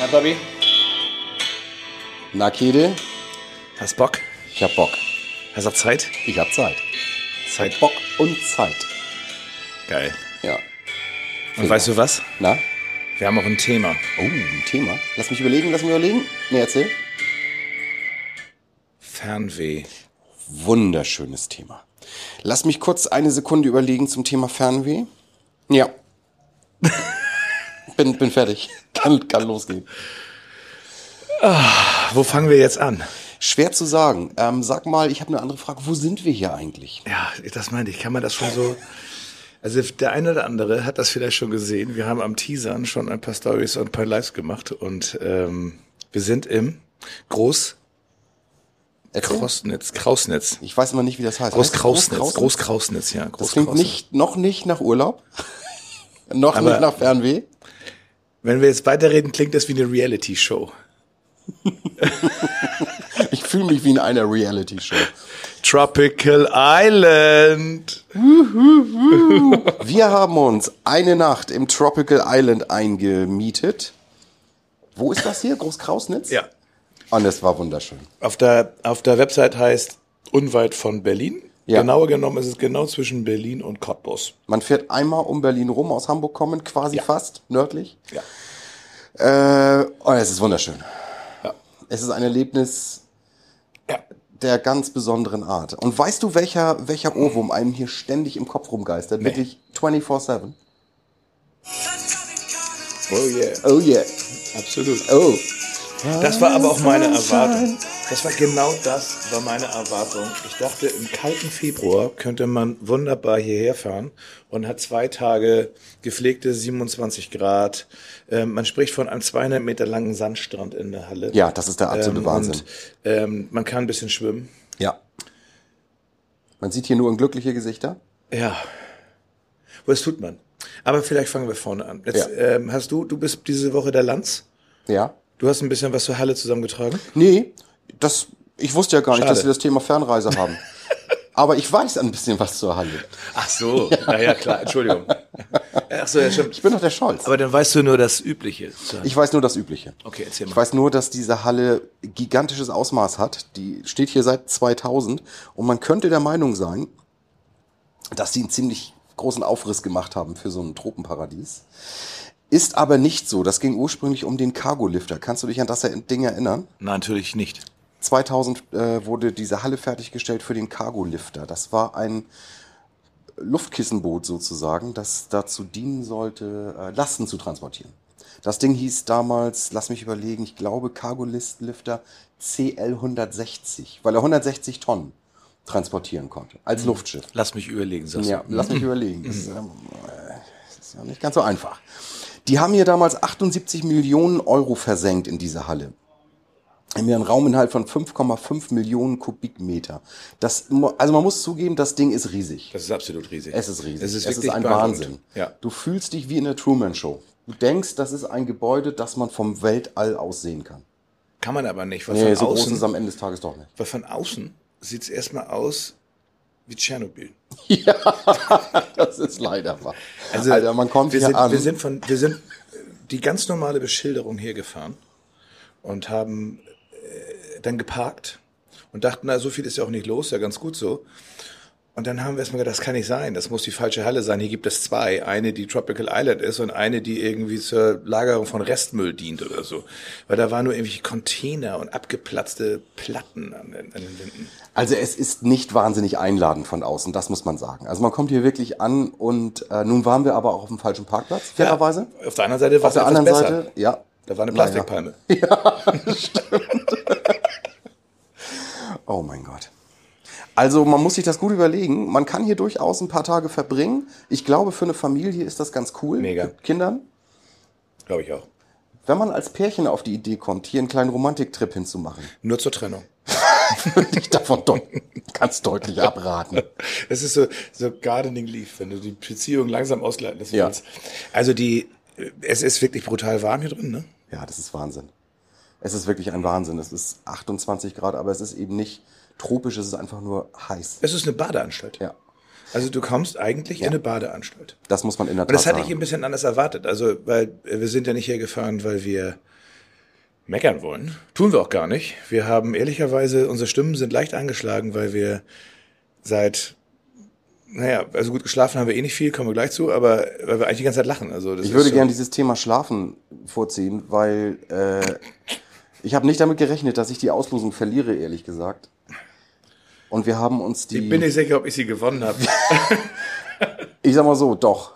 Na, Bobby? Na, Kede, Hast Bock? ich hab Bock. Hast auch Zeit? Ich hab Zeit. Zeit. Bock und Zeit. Geil. Ja. Und weißt du was? Na? Wir haben auch ein Thema. Oh, ein Thema. Lass mich überlegen, lass mich überlegen. Nee, erzähl. Fernweh. Wunderschönes Thema. Lass mich kurz eine Sekunde überlegen zum Thema Fernweh. Ja. bin, bin fertig. Kann, kann losgehen. Wo fangen wir jetzt an? Schwer zu sagen. Ähm, sag mal, ich habe eine andere Frage. Wo sind wir hier eigentlich? Ja, das meinte ich. Kann man das schon so. Also der eine oder andere hat das vielleicht schon gesehen. Wir haben am Teasern schon ein paar Stories und ein paar Lives gemacht und ähm, wir sind im Groß Erzähl. Krausnitz, Krausnitz. Ich weiß immer nicht, wie das heißt. Groß Heißt das Krausnitz? Groß Krausnitz, ja. Das Groß klingt Krausnitz. nicht, noch nicht nach Urlaub. noch Aber- nicht nach Fernweh. Wenn wir jetzt weiterreden, klingt das wie eine Reality-Show. Ich fühle mich wie in einer Reality-Show. Tropical Island. Wir haben uns eine Nacht im Tropical Island eingemietet. Wo ist das hier? Großkrausnitz? Ja. Und es war wunderschön. Auf der, auf der Website heißt unweit von Berlin. Ja. Genauer genommen ist es genau zwischen Berlin und Cottbus. Man fährt einmal um Berlin rum, aus Hamburg kommen, quasi Ja. fast nördlich. Ja. Äh, und es ist wunderschön. Ja. Es ist ein Erlebnis Ja. der ganz besonderen Art. Und weißt du, welcher, welcher Ohrwurm einem hier ständig im Kopf rumgeistert? Wirklich 24-7? Oh yeah. Oh yeah. Absolut. Oh. Das war aber auch meine Erwartung. Das war genau das, war meine Erwartung. Ich dachte, im kalten Februar könnte man wunderbar hierher fahren und hat zwei Tage gepflegte 27 Grad. Ähm, man spricht von einem 200 Meter langen Sandstrand in der Halle. Ja, das ist der absolute ähm, Wahnsinn. Und, ähm, man kann ein bisschen schwimmen. Ja. Man sieht hier nur glückliche Gesichter. Ja. Was tut man? Aber vielleicht fangen wir vorne an. Jetzt, Ja. ähm, hast du, du bist diese Woche der Lanz. Ja. Du hast ein bisschen was zur Halle zusammengetragen. Nee, das, ich wusste ja gar nicht, Schade. dass wir das Thema Fernreise haben. Aber ich weiß ein bisschen was zur Halle. Ach so, ja, ja klar, Entschuldigung. Ach so, ja, stimmt. Ich bin doch der Scholz. Aber dann weißt du nur das Übliche. Ich weiß nur das Übliche. Okay, erzähl Ich mal. weiß nur, dass diese Halle gigantisches Ausmaß hat. Die steht hier seit 2000 und man könnte der Meinung sein, dass sie einen ziemlich großen Aufriss gemacht haben für so ein Tropenparadies. Ist aber nicht so. Das ging ursprünglich um den Cargo-Lifter. Kannst du dich an das Ding erinnern? Nein, natürlich nicht. 2000 äh, wurde diese Halle fertiggestellt für den Cargo-Lifter. Das war ein Luftkissenboot sozusagen, das dazu dienen sollte, äh, Lasten zu transportieren. Das Ding hieß damals, lass mich überlegen, ich glaube Cargo-Lifter CL 160, weil er 160 Tonnen transportieren konnte, als Luftschiff. Lass mich überlegen, sagst Ja, du. lass mich überlegen. Das ist, äh, das ist ja nicht ganz so einfach. Die haben hier damals 78 Millionen Euro versenkt in diese Halle. Haben hier einen Rauminhalt von 5,5 Millionen Kubikmeter. Das, also man muss zugeben, das Ding ist riesig. Das ist absolut riesig. Es ist riesig. Es ist, es ist ein. Wahnsinn. Ja. Du fühlst dich wie in der Truman Show. Du denkst, das ist ein Gebäude, das man vom Weltall aus sehen kann. Kann man aber nicht, weil Nee, von so groß ist außen, es am Ende des Tages doch nicht. weil von außen sieht es erstmal aus wie Tschernobyl. Das ist leider wahr. Also Alter, man kommt wir hier sind, an. Wir sind von, wir sind die ganz normale Beschilderung hier gefahren und haben dann geparkt und dachten, na, so viel ist ja auch nicht los, ja ganz gut so. Und dann haben wir erstmal gedacht, das kann nicht sein, das muss die falsche Halle sein. Hier gibt es zwei. Eine, die Tropical Island ist und eine, die irgendwie zur Lagerung von Restmüll dient oder so. Weil da waren nur irgendwelche Container und abgeplatzte Platten an den, an den Wänden. Also es ist nicht wahnsinnig einladend von außen, das muss man sagen. Also man kommt hier wirklich an und äh, nun waren wir aber auch auf dem falschen Parkplatz, fairerweise. Auf der anderen Seite war Auf der es etwas anderen besser. Seite, ja. Da war eine. Plastikpalme. Oh mein Gott. Also man muss sich das gut überlegen. Man kann hier durchaus ein paar Tage verbringen. Ich glaube, für eine Familie ist das ganz cool. Mega. Mit Kindern. Glaube ich auch. Wenn man als Pärchen auf die Idee kommt, hier einen kleinen Romantiktrip hinzumachen, Nur zur Trennung. würde ich davon doch ganz deutlich abraten. Es ist so, so Gardening Leaf, wenn du die Beziehung langsam ausleiten lassen Ja. Also die, es ist wirklich brutal warm hier drin, ne? Ja, das ist Wahnsinn. Es ist wirklich ein Wahnsinn. Es ist 28 Grad, aber es ist eben nicht tropisch, es ist einfach nur heiß. Es ist eine Badeanstalt. Ja, Also du kommst eigentlich in eine Badeanstalt. das muss man in der Und das Tat hatte ich ein bisschen anders erwartet. Also, weil wir sind ja nicht hier gefahren, weil wir meckern wollen. Tun wir auch gar nicht. Wir haben ehrlicherweise, unsere Stimmen sind leicht angeschlagen, weil wir seit, naja, also gut geschlafen haben wir eh nicht viel, kommen wir gleich zu, aber weil wir eigentlich die ganze Zeit lachen. Also das Ich würde gerne dieses Thema Schlafen vorziehen, weil äh, ich habe nicht damit gerechnet, dass ich die Auslosung verliere, ehrlich gesagt. Und wir haben uns die. Ich bin nicht sicher, ob ich sie gewonnen habe. Ich sag mal so, doch.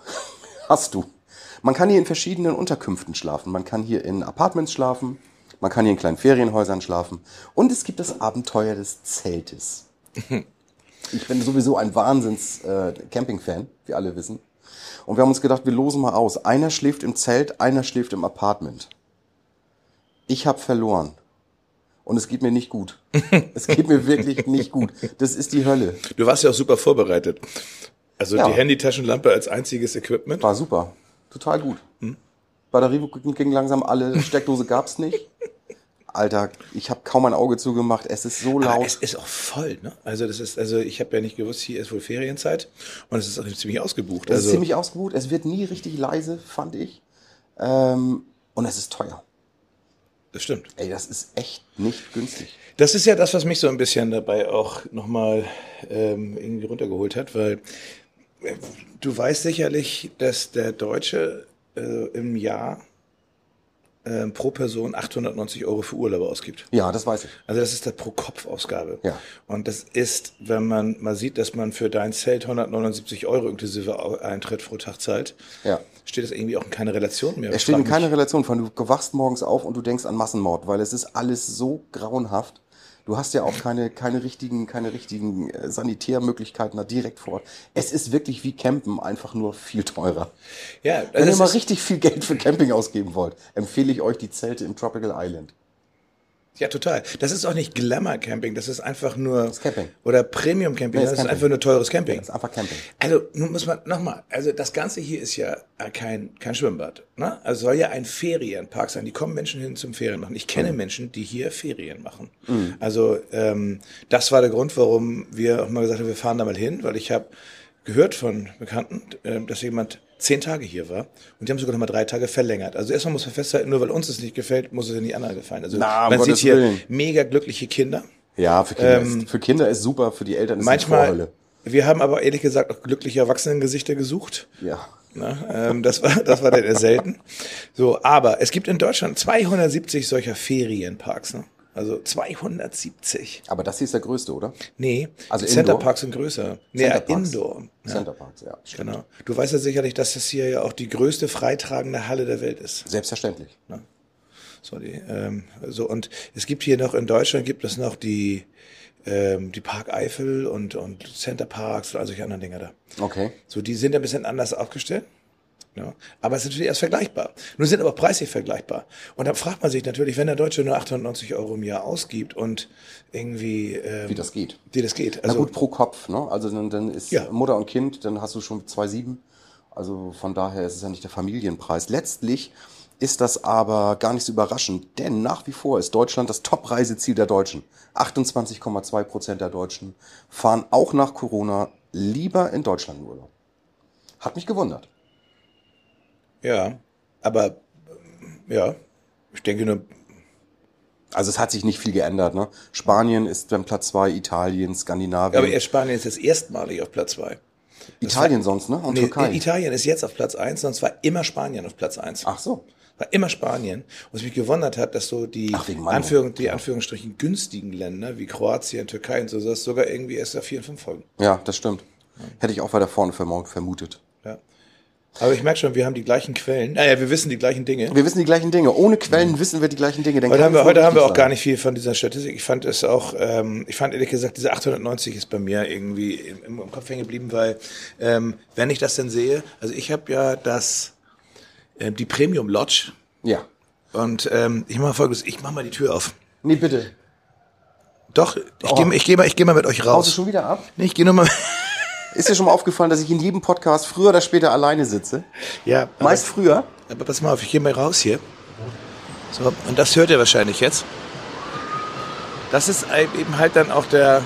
Hast du. Man kann hier in verschiedenen Unterkünften schlafen. Man kann hier in Apartments schlafen. Man kann hier in kleinen Ferienhäusern schlafen. Und es gibt das Abenteuer des Zeltes. Ich bin sowieso ein Wahnsinns-Camping-Fan, wie alle wissen. Und wir haben uns gedacht, wir losen mal aus. Einer schläft im Zelt, einer schläft im Apartment. Ich habe verloren. Und es geht mir nicht gut. es geht mir wirklich nicht gut. Das ist die Hölle. Du warst ja auch super vorbereitet. Also Ja. die Handytaschenlampe als einziges Equipment. War super. Total gut. Batterie ging langsam alle, Steckdose gab's nicht. Alter, ich habe kaum ein Auge zugemacht. Es ist so Aber laut. es ist auch voll, ne? Also das ist, also ich habe ja nicht gewusst, hier ist wohl Ferienzeit und es ist auch ziemlich ausgebucht. Es also ist ziemlich ausgebucht. Es wird nie richtig leise, fand ich. Ähm, und es ist teuer. das stimmt. Ey, das ist echt nicht günstig. Das ist ja das, was mich so ein bisschen dabei auch nochmal ähm, irgendwie runtergeholt hat, weil äh, du weißt sicherlich, dass der Deutsche äh, im Jahr äh, pro Person 890 Euro für Urlaube ausgibt. Ja, das weiß ich. Also das ist der Pro-Kopf-Ausgabe. Ja. Und das ist, wenn man mal sieht, dass man für dein Zelt 179 Euro inklusive Eintritt pro Tag zahlt, Ja. steht das irgendwie auch in keine Relation mehr. Es steht in keiner Relation von, du wachst morgens auf und du denkst an Massenmord, weil es ist alles so grauenhaft. Du hast ja auch keine, keine richtigen, keine richtigen äh, Sanitärmöglichkeiten da direkt vor Ort. Es ist wirklich wie Campen, einfach nur viel teurer. Ja, Wenn ihr mal richtig viel Geld für Camping ausgeben wollt, empfehle ich euch die Zelte im Tropical Island. Ja, total. Das ist auch nicht Glamour-Camping, das ist einfach nur. ist Camping. Oder Premium-Camping, Nee, das ist ist Camping. einfach nur teures Camping. Das ist einfach Camping. Also, nun muss man nochmal, also das Ganze hier ist ja äh, kein, kein Schwimmbad. Ne? Also soll ja ein Ferienpark sein. Die kommen Menschen hin zum Ferien machen. Ich kenne Menschen, die hier Ferien machen. Also ähm, das war der Grund, warum wir auch mal gesagt haben, wir fahren da mal hin, weil ich habe gehört von Bekannten, äh, dass jemand zehn Tage hier war und die haben sogar noch mal drei Tage verlängert. Also erstmal muss man festhalten, nur weil uns es nicht gefällt, muss es ja nicht anderen gefallen. Also Na, man sieht Gottes hier Willen. mega glückliche Kinder. Ja, für Kinder, ist, für Kinder ist super, für die Eltern ist Manchmal, wir haben aber ehrlich gesagt auch glückliche Erwachsenengesichter gesucht. Ja. Ne? Ähm, das war, das war dann eher selten. So, aber es gibt in Deutschland 270 solcher Ferienparks. Ne? Also 270. Aber das hier ist der größte, oder? Nee, Also die Centerparks sind größer. Nee, Centerparks. Indoor. Ja, Centerparks, ja. stimmt. genau. Du weißt ja sicherlich, dass das hier ja auch die größte freitragende Halle der Welt ist. Selbstverständlich. So, die, ähm, so und es gibt hier noch in Deutschland gibt es noch die ähm, die Park Eifel und und Center Parks und all solche anderen Dinger da. Okay. So, die sind ein bisschen anders aufgestellt. Ja. Aber es ist natürlich erst vergleichbar. Nun sind aber preislich vergleichbar. Und dann fragt man sich natürlich, wenn der Deutsche nur 890 Euro im Jahr ausgibt und irgendwie, ähm, Wie das geht. wie das geht. Na Also, gut, pro Kopf, ne? Also dann, dann ist Ja. Mutter und Kind, dann hast du schon 2,7. Also von daher ist es ja nicht der Familienpreis. Letztlich ist das aber gar nicht so überraschend, denn nach wie vor ist Deutschland das Top-Reiseziel der Deutschen. 28,2 Prozent der Deutschen fahren auch nach Corona lieber in Deutschland in Urlaub. Hat mich gewundert. Ja, aber ja, ich denke nur, Also es hat sich nicht viel geändert. Ne? Spanien ist dann Platz 2, Italien, Skandinavien. aber erst Spanien ist jetzt erstmalig auf Platz zwei. Italien sonst, ne? Und Nee, Türkei. Italien ist jetzt auf Platz eins, sonst war immer Spanien auf Platz eins. Ach so. War immer Spanien. Und was mich gewundert hat, dass so die, Ach. Anführung, die Anführungsstrichen günstigen Länder wie Kroatien, Türkei und so, das sogar irgendwie erst da vier und fünf Folgen. Ja, das stimmt. Hätte ich auch weiter vorne vermu- vermutet. Aber ich merke schon, wir haben die gleichen Quellen. Naja, wir wissen die gleichen Dinge. Wir wissen die gleichen Dinge. Ohne Quellen wissen wir die gleichen Dinge. Dann Heute haben wir, heute haben wir auch gar sein. nicht viel von dieser Statistik. Ich fand es auch, ähm, ich fand ehrlich gesagt, diese 890 ist bei mir irgendwie im, im Kopf hängen geblieben, weil ähm, wenn ich das denn sehe, also ich habe ja das, äh, die Premium Lodge Ja. und ähm, ich mache folgendes, ich mache mal die Tür auf. Nee, bitte. Doch, ich Oh. gehe ich geh mal, ich geh mal mit euch Haust du raus. schon wieder ab? Nee, ich gehe nur mal. Ist dir schon mal aufgefallen, dass ich in jedem Podcast früher oder später alleine sitze? ja, aber, Meist früher. aber pass mal auf, ich gehe mal raus hier. So, und das hört ihr wahrscheinlich jetzt. Das ist eben halt dann auch der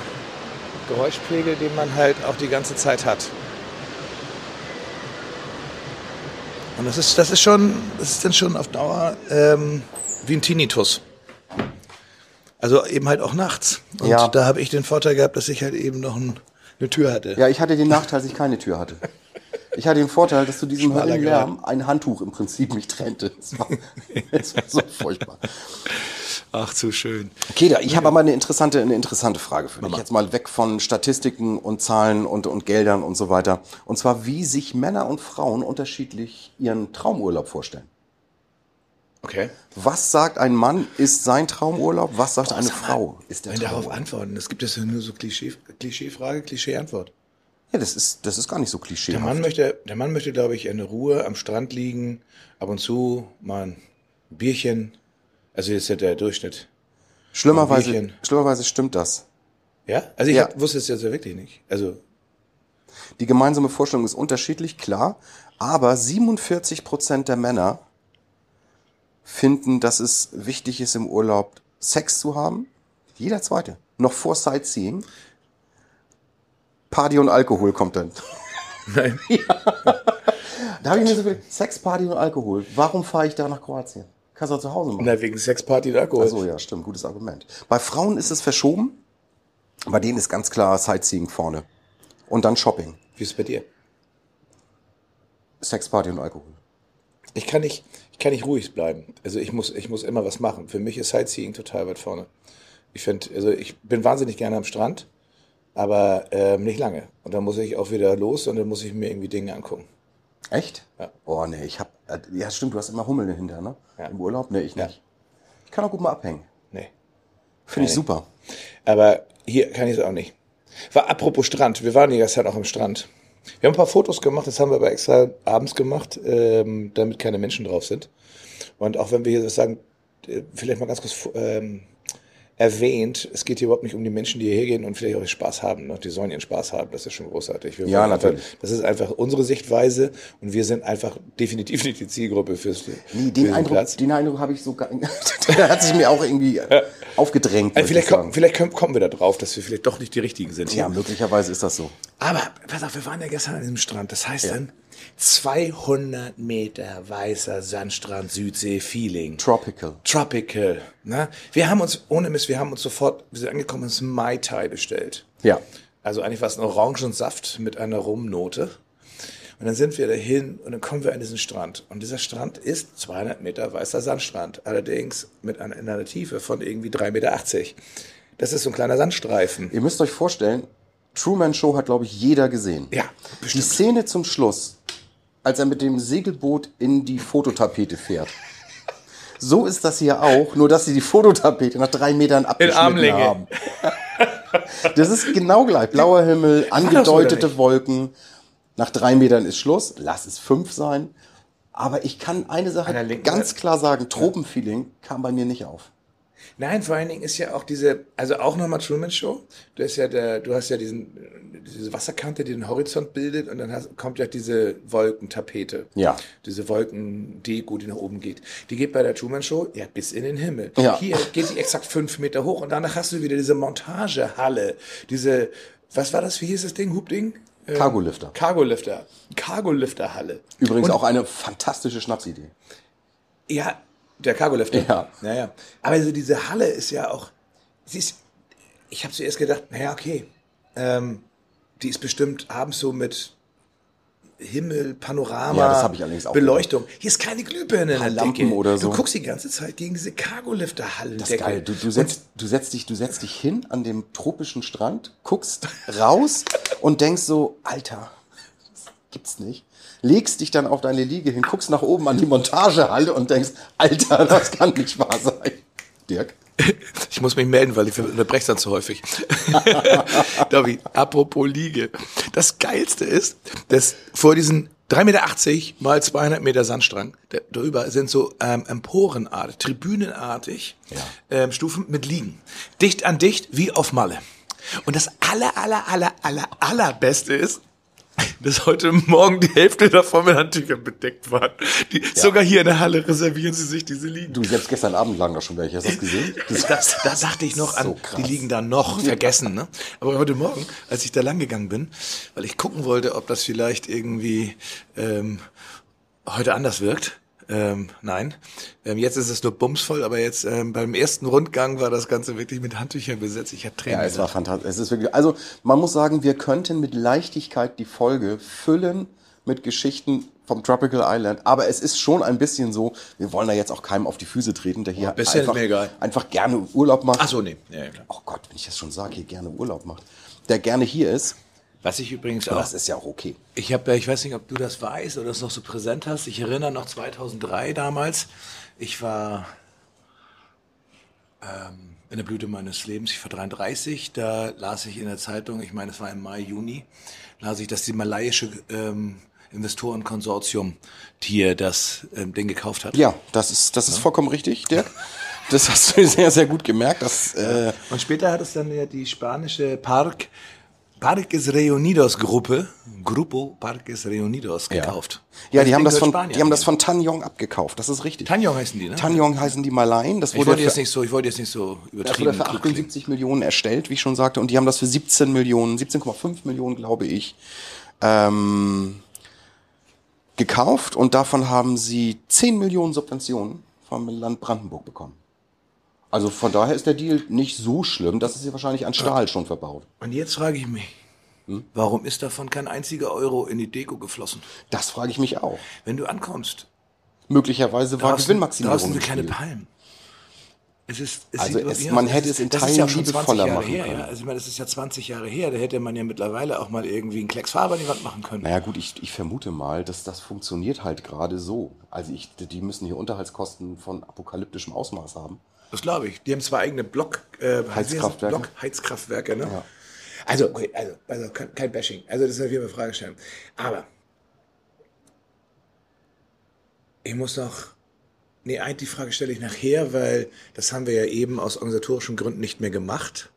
Geräuschpegel, den man halt auch die ganze Zeit hat. Und das ist, das ist schon, das ist dann schon auf Dauer ähm, wie ein Tinnitus. Also eben halt auch nachts. Und Ja. da habe ich den Vorteil gehabt, dass ich halt eben noch ein, eine Tür hatte. Ja, ich hatte den Nachteil, dass ich keine Tür hatte. Ich hatte den Vorteil, dass zu diesem Höllenlärm ein Handtuch im Prinzip mich trennte. Das war, das war so furchtbar. Ach, zu schön. Okay, da, ich habe aber eine interessante, eine interessante Frage für dich. Jetzt mal weg von Statistiken und Zahlen und, und Geldern und so weiter. Und zwar, wie sich Männer und Frauen unterschiedlich ihren Traumurlaub vorstellen. Okay. Was sagt ein Mann, ist sein Traumurlaub? Was sagt eine sag mal, Frau, ist der Wenn darauf Traumurlaub? antworten, es gibt ja nur so Klischee, Klischeefrage, Klischee-Antwort. Ja, das ist, das ist gar nicht so klischee. Der Mann möchte, der Mann möchte, glaube ich, in Ruhe am Strand liegen, ab und zu mal ein Bierchen. Also jetzt ist ja der Durchschnitt. Schlimmerweise, schlimmerweise stimmt das. Ja? Also ich Ja. hab, wusste es jetzt ja wirklich nicht. Also Die gemeinsame Vorstellung ist unterschiedlich, klar, aber 47 Prozent der Männer finden, dass es wichtig ist, im Urlaub Sex zu haben. Jeder zweite. Noch vor Sightseeing. Party und Alkohol kommt dann. nein. Da habe ich mir so viel, Sex, Party und Alkohol. Warum fahre ich da nach Kroatien? Kannst du auch zu Hause machen. Na, wegen Sexparty und Alkohol. Ach so, ja, stimmt, gutes Argument. Bei Frauen ist es verschoben. Bei denen ist ganz klar Sightseeing vorne. Und dann Shopping. Wie ist es bei dir? Sex, Party und Alkohol. Ich kann nicht, ich kann nicht ruhig bleiben. Also ich muss, ich muss immer was machen. Für mich ist Sightseeing total weit vorne. Ich finde, also ich bin wahnsinnig gerne am Strand, aber ähm, nicht lange. Und dann muss ich auch wieder los und dann muss ich mir irgendwie Dinge angucken. Echt? Ja. Oh, nee, ich hab, äh, ja stimmt, du hast immer Hummel hinter, ne? Ja. Im Urlaub? Nee, ich Ja. nicht. Ich kann auch gut mal abhängen. Nee. Finde ich super. Aber hier kann ich es auch nicht. War apropos Strand, wir waren die ganze Zeit auch am Strand. Wir haben ein paar Fotos gemacht, das haben wir aber extra abends gemacht, ähm, damit keine Menschen drauf sind. Und auch wenn wir hier sagen, äh, vielleicht mal ganz kurz ähm, erwähnt, es geht hier überhaupt nicht um die Menschen, die hierher gehen und vielleicht auch Spaß haben. Ne? Die sollen ihren Spaß haben, das ist schon großartig. Wir Ja, natürlich. Einfach, das ist einfach unsere Sichtweise und wir sind einfach definitiv nicht die Zielgruppe fürs für Nee, den diesen Eindruck, Platz. den Eindruck habe ich so gar Der hat sich mir auch irgendwie äh, aufgedrängt. Also vielleicht, kommen, vielleicht kommen, kommen wir da drauf, dass wir vielleicht doch nicht die Richtigen sind. Ja, möglicherweise ist das so. Aber pass auf, wir waren ja gestern an diesem Strand. Das heißt dann 200 Meter weißer Sandstrand, Südsee, Feeling. Tropical. Tropical. Ne? Wir haben uns, ohne Mist, wir haben uns sofort, wir sind angekommen, uns Mai Tai bestellt. Ja. Also eigentlich war es ein Orangensaft mit einer Rumnote. Und dann sind wir dahin und dann kommen wir an diesen Strand. Und dieser Strand ist 200 Meter weißer Sandstrand. Allerdings mit einer, in einer Tiefe von irgendwie 3,80 Meter. Das ist so ein kleiner Sandstreifen. Ihr müsst euch vorstellen, Truman Show hat, glaube ich, jeder gesehen. Ja, Die bestimmt. Szene zum Schluss, als er mit dem Segelboot in die Fototapete fährt. So ist das hier auch, nur dass sie die Fototapete nach drei Metern abgeschnitten haben. Das ist genau gleich. Blauer Himmel, angedeutete? Wolken. Nach drei Metern ist Schluss. Lass es fünf sein. Aber ich kann eine Sache ganz klar sagen. Tropenfeeling kam bei mir nicht auf. Nein, vor allen Dingen ist ja auch diese, also auch nochmal Truman Show. Du hast ja der, du hast ja diesen, diese Wasserkante, die den Horizont bildet und dann hast, kommt ja diese Wolkentapete. Ja. Diese Wolkendeko, die nach oben geht. Die geht bei der Truman Show ja bis in den Himmel. Ja. Hier geht die exakt fünf Meter hoch und danach hast du wieder diese Montagehalle. Diese, was war das? Wie hieß das Ding? Hubding? Ähm, Cargolifter. Cargolifter. Cargolifterhalle. Übrigens auch eine fantastische Schnapsidee. Ja, der Cargolifter. Ja. ja, ja. Aber also diese Halle ist ja auch, sie ist, ich habe zuerst gedacht, naja, okay, ähm, die ist bestimmt abends so mit Himmel, Panorama, Ja, das hab ich allerdings auch Beleuchtung. Hier ist keine Glühbirne in der Lampen Decke. oder so. Du guckst die ganze Zeit gegen diese Cargolifter-Hallen. Das ist geil. Du, du, setzt, du, setzt dich, du setzt dich hin an dem tropischen Strand, guckst raus und denkst so, Alter, das gibt's nicht. Legst dich dann auf deine Liege hin, guckst nach oben an die Montagehalle und denkst, Alter, das kann nicht wahr sein. Dirk? Ich muss mich melden, weil ich unterbreche dann zu häufig. Davi, apropos Liege. Das Geilste ist, dass vor diesen 3,80 Meter mal 200 Meter Sandstrang, da- darüber sind so ähm, emporenartig, tribünenartig ähm, Stufen mit Liegen. Dicht an dicht wie auf Malle. Und das aller, aller, aller, aller, allerbeste ist, dass heute Morgen die Hälfte davon mit Handtüchern bedeckt waren. Die, Sogar hier in der Halle reservieren sie sich diese Liegen. Du, selbst gestern Abend lagen da schon welche. Hast du das gesehen? Das Das, da dachte ich noch an, So die liegen da noch vergessen. Ne? Aber heute Morgen, als ich da lang gegangen bin, weil ich gucken wollte, ob das vielleicht irgendwie ähm, heute anders wirkt, Ähm, nein. Ähm, jetzt ist es nur bumsvoll, aber jetzt ähm, beim ersten Rundgang war das Ganze wirklich mit Handtüchern besetzt. Ich hatte Tränen. Ja, es war fantastisch. Es ist wirklich, also man muss sagen, wir könnten mit Leichtigkeit die Folge füllen mit Geschichten vom Tropical Island, aber es ist schon ein bisschen so, wir wollen da jetzt auch keinem auf die Füße treten, der hier Oh, einfach, einfach gerne Urlaub macht. Ach so, nee. Ja, ja. Oh Gott, wenn ich das schon sage, hier gerne Urlaub macht. Der gerne hier ist, Was ich übrigens aber auch das ist ja auch okay. Ich habe, ich weiß nicht, ob du das weißt oder es noch so präsent hast. Ich erinnere noch 2003 damals. Ich war ähm, in der Blüte meines Lebens. Ich war 33. Da las ich in der Zeitung, ich meine, es war im Mai, Juni, las ich, dass die malaiische ähm, Investorenkonsortium hier das ähm, Ding gekauft hat. Ja, das ist, das ist vollkommen richtig, Dirk. Das hast du sehr, sehr gut gemerkt. Dass, äh, Und später hat es dann ja die spanische Park Parques Reunidos Gruppe, Grupo Parques Reunidos gekauft. ja, Das die haben das von, die haben das von Tanyong abgekauft. Das ist richtig. Tanjong heißen die, ne? Tanyong heißen die Malaien. Das ich wurde wollte für, jetzt nicht so, ich wollte jetzt nicht so das übertrieben. wurde für klug klingen. 78 Millionen erstellt, wie ich schon sagte. Und die haben das für 17 Millionen, 17,5 Millionen, glaube ich, ähm, gekauft. Und davon haben sie 10 Millionen Subventionen vom Land Brandenburg bekommen. Also von daher ist der Deal nicht so schlimm. Das ist ja wahrscheinlich an Stahl schon verbaut. Und jetzt frage ich mich, Hm? warum ist davon kein einziger Euro in die Deko geflossen? Das frage ich mich auch. Wenn du ankommst, Möglicherweise war draußen, Gewinnmaximierung. draußen sind keine. Palmen. Es ist, es Also es- man aus, hätte es in Teilen ja schon 20 liebevoller Jahre machen her, können. Ja. Also ich meine, das ist ja 20 Jahre her, da hätte man ja mittlerweile auch mal irgendwie einen Klecks Farbe an die Wand machen können. Naja gut, ich, ich vermute mal, dass das funktioniert halt gerade so. Also ich, die müssen hier Unterhaltskosten von apokalyptischem Ausmaß haben. Das glaube ich. Die haben zwei eigene Block, äh, Heizkraftwerke. Block Heizkraftwerke, ne? Ja. Also, okay, also, also kein Bashing. Also das ist auf jeden Fall Frage stellen. Aber ich muss noch. Nee, eigentlich die Frage stelle ich nachher, weil das haben wir ja eben aus organisatorischen Gründen nicht mehr gemacht.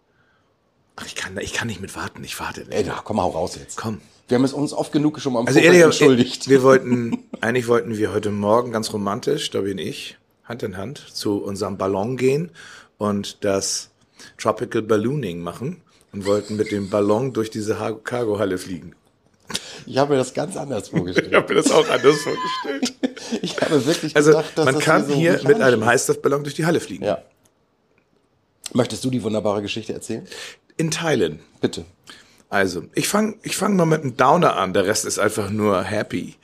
Ach, ich kann, ich kann nicht mit warten. Ich warte. Ey, na, komm, hau raus jetzt. Komm. Wir haben es uns oft genug schon mal im Also ehrlich, entschuldigt. wir wollten, eigentlich wollten wir heute Morgen ganz romantisch, da bin ich, Hand in Hand, zu unserem Ballon gehen und das Tropical Ballooning machen und wollten mit dem Ballon durch diese Ha- Cargohalle fliegen. Ich habe mir das ganz anders vorgestellt. habe mir das auch anders vorgestellt. Ich habe wirklich Also gedacht, dass man das kann so hier mit einem. Heißluftballon durch die Halle fliegen. Ja. Möchtest du die wunderbare Geschichte erzählen? In Teilen. Bitte. Also, ich fange ich fang mal mit einem Downer an, der Rest ist einfach nur happy.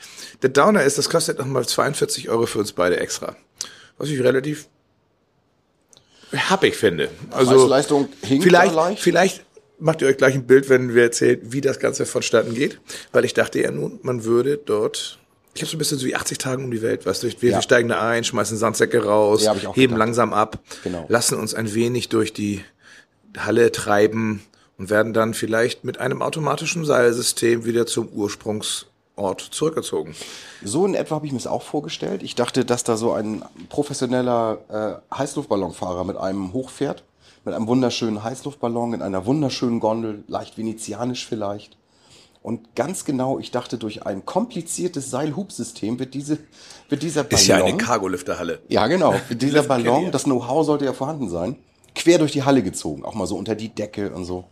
Der Downer ist, das kostet nochmal 42 Euro für uns beide extra. Was ich relativ happig finde. Also, Preis-Leistung hinkt vielleicht, leicht? vielleicht macht ihr euch gleich ein Bild, wenn wir erzählen, wie das Ganze vonstatten geht. Weil ich dachte ja nun, man würde dort, ich habe so ein bisschen so wie 80 Tage um die Welt, weißt du, wir, Ja. steigen da ein, schmeißen Sandsäcke raus, Ja, heben gedacht. langsam ab, Genau. lassen uns ein wenig durch die Halle treiben und werden dann vielleicht mit einem automatischen Seilsystem wieder zum Ursprungsort zurückgezogen. So in etwa habe ich mir es auch vorgestellt. Ich dachte, dass da so ein professioneller äh, Heißluftballonfahrer mit einem hochfährt, mit einem wunderschönen Heißluftballon in einer wunderschönen Gondel, leicht venezianisch vielleicht. Und ganz genau, ich dachte, durch ein kompliziertes Seilhubsystem wird diese, wird dieser Ballon. Ist ja eine Cargolifterhalle. Ja, genau. Wird dieser Ballon, das Know-how sollte ja vorhanden sein, quer durch die Halle gezogen, auch mal so unter die Decke und so.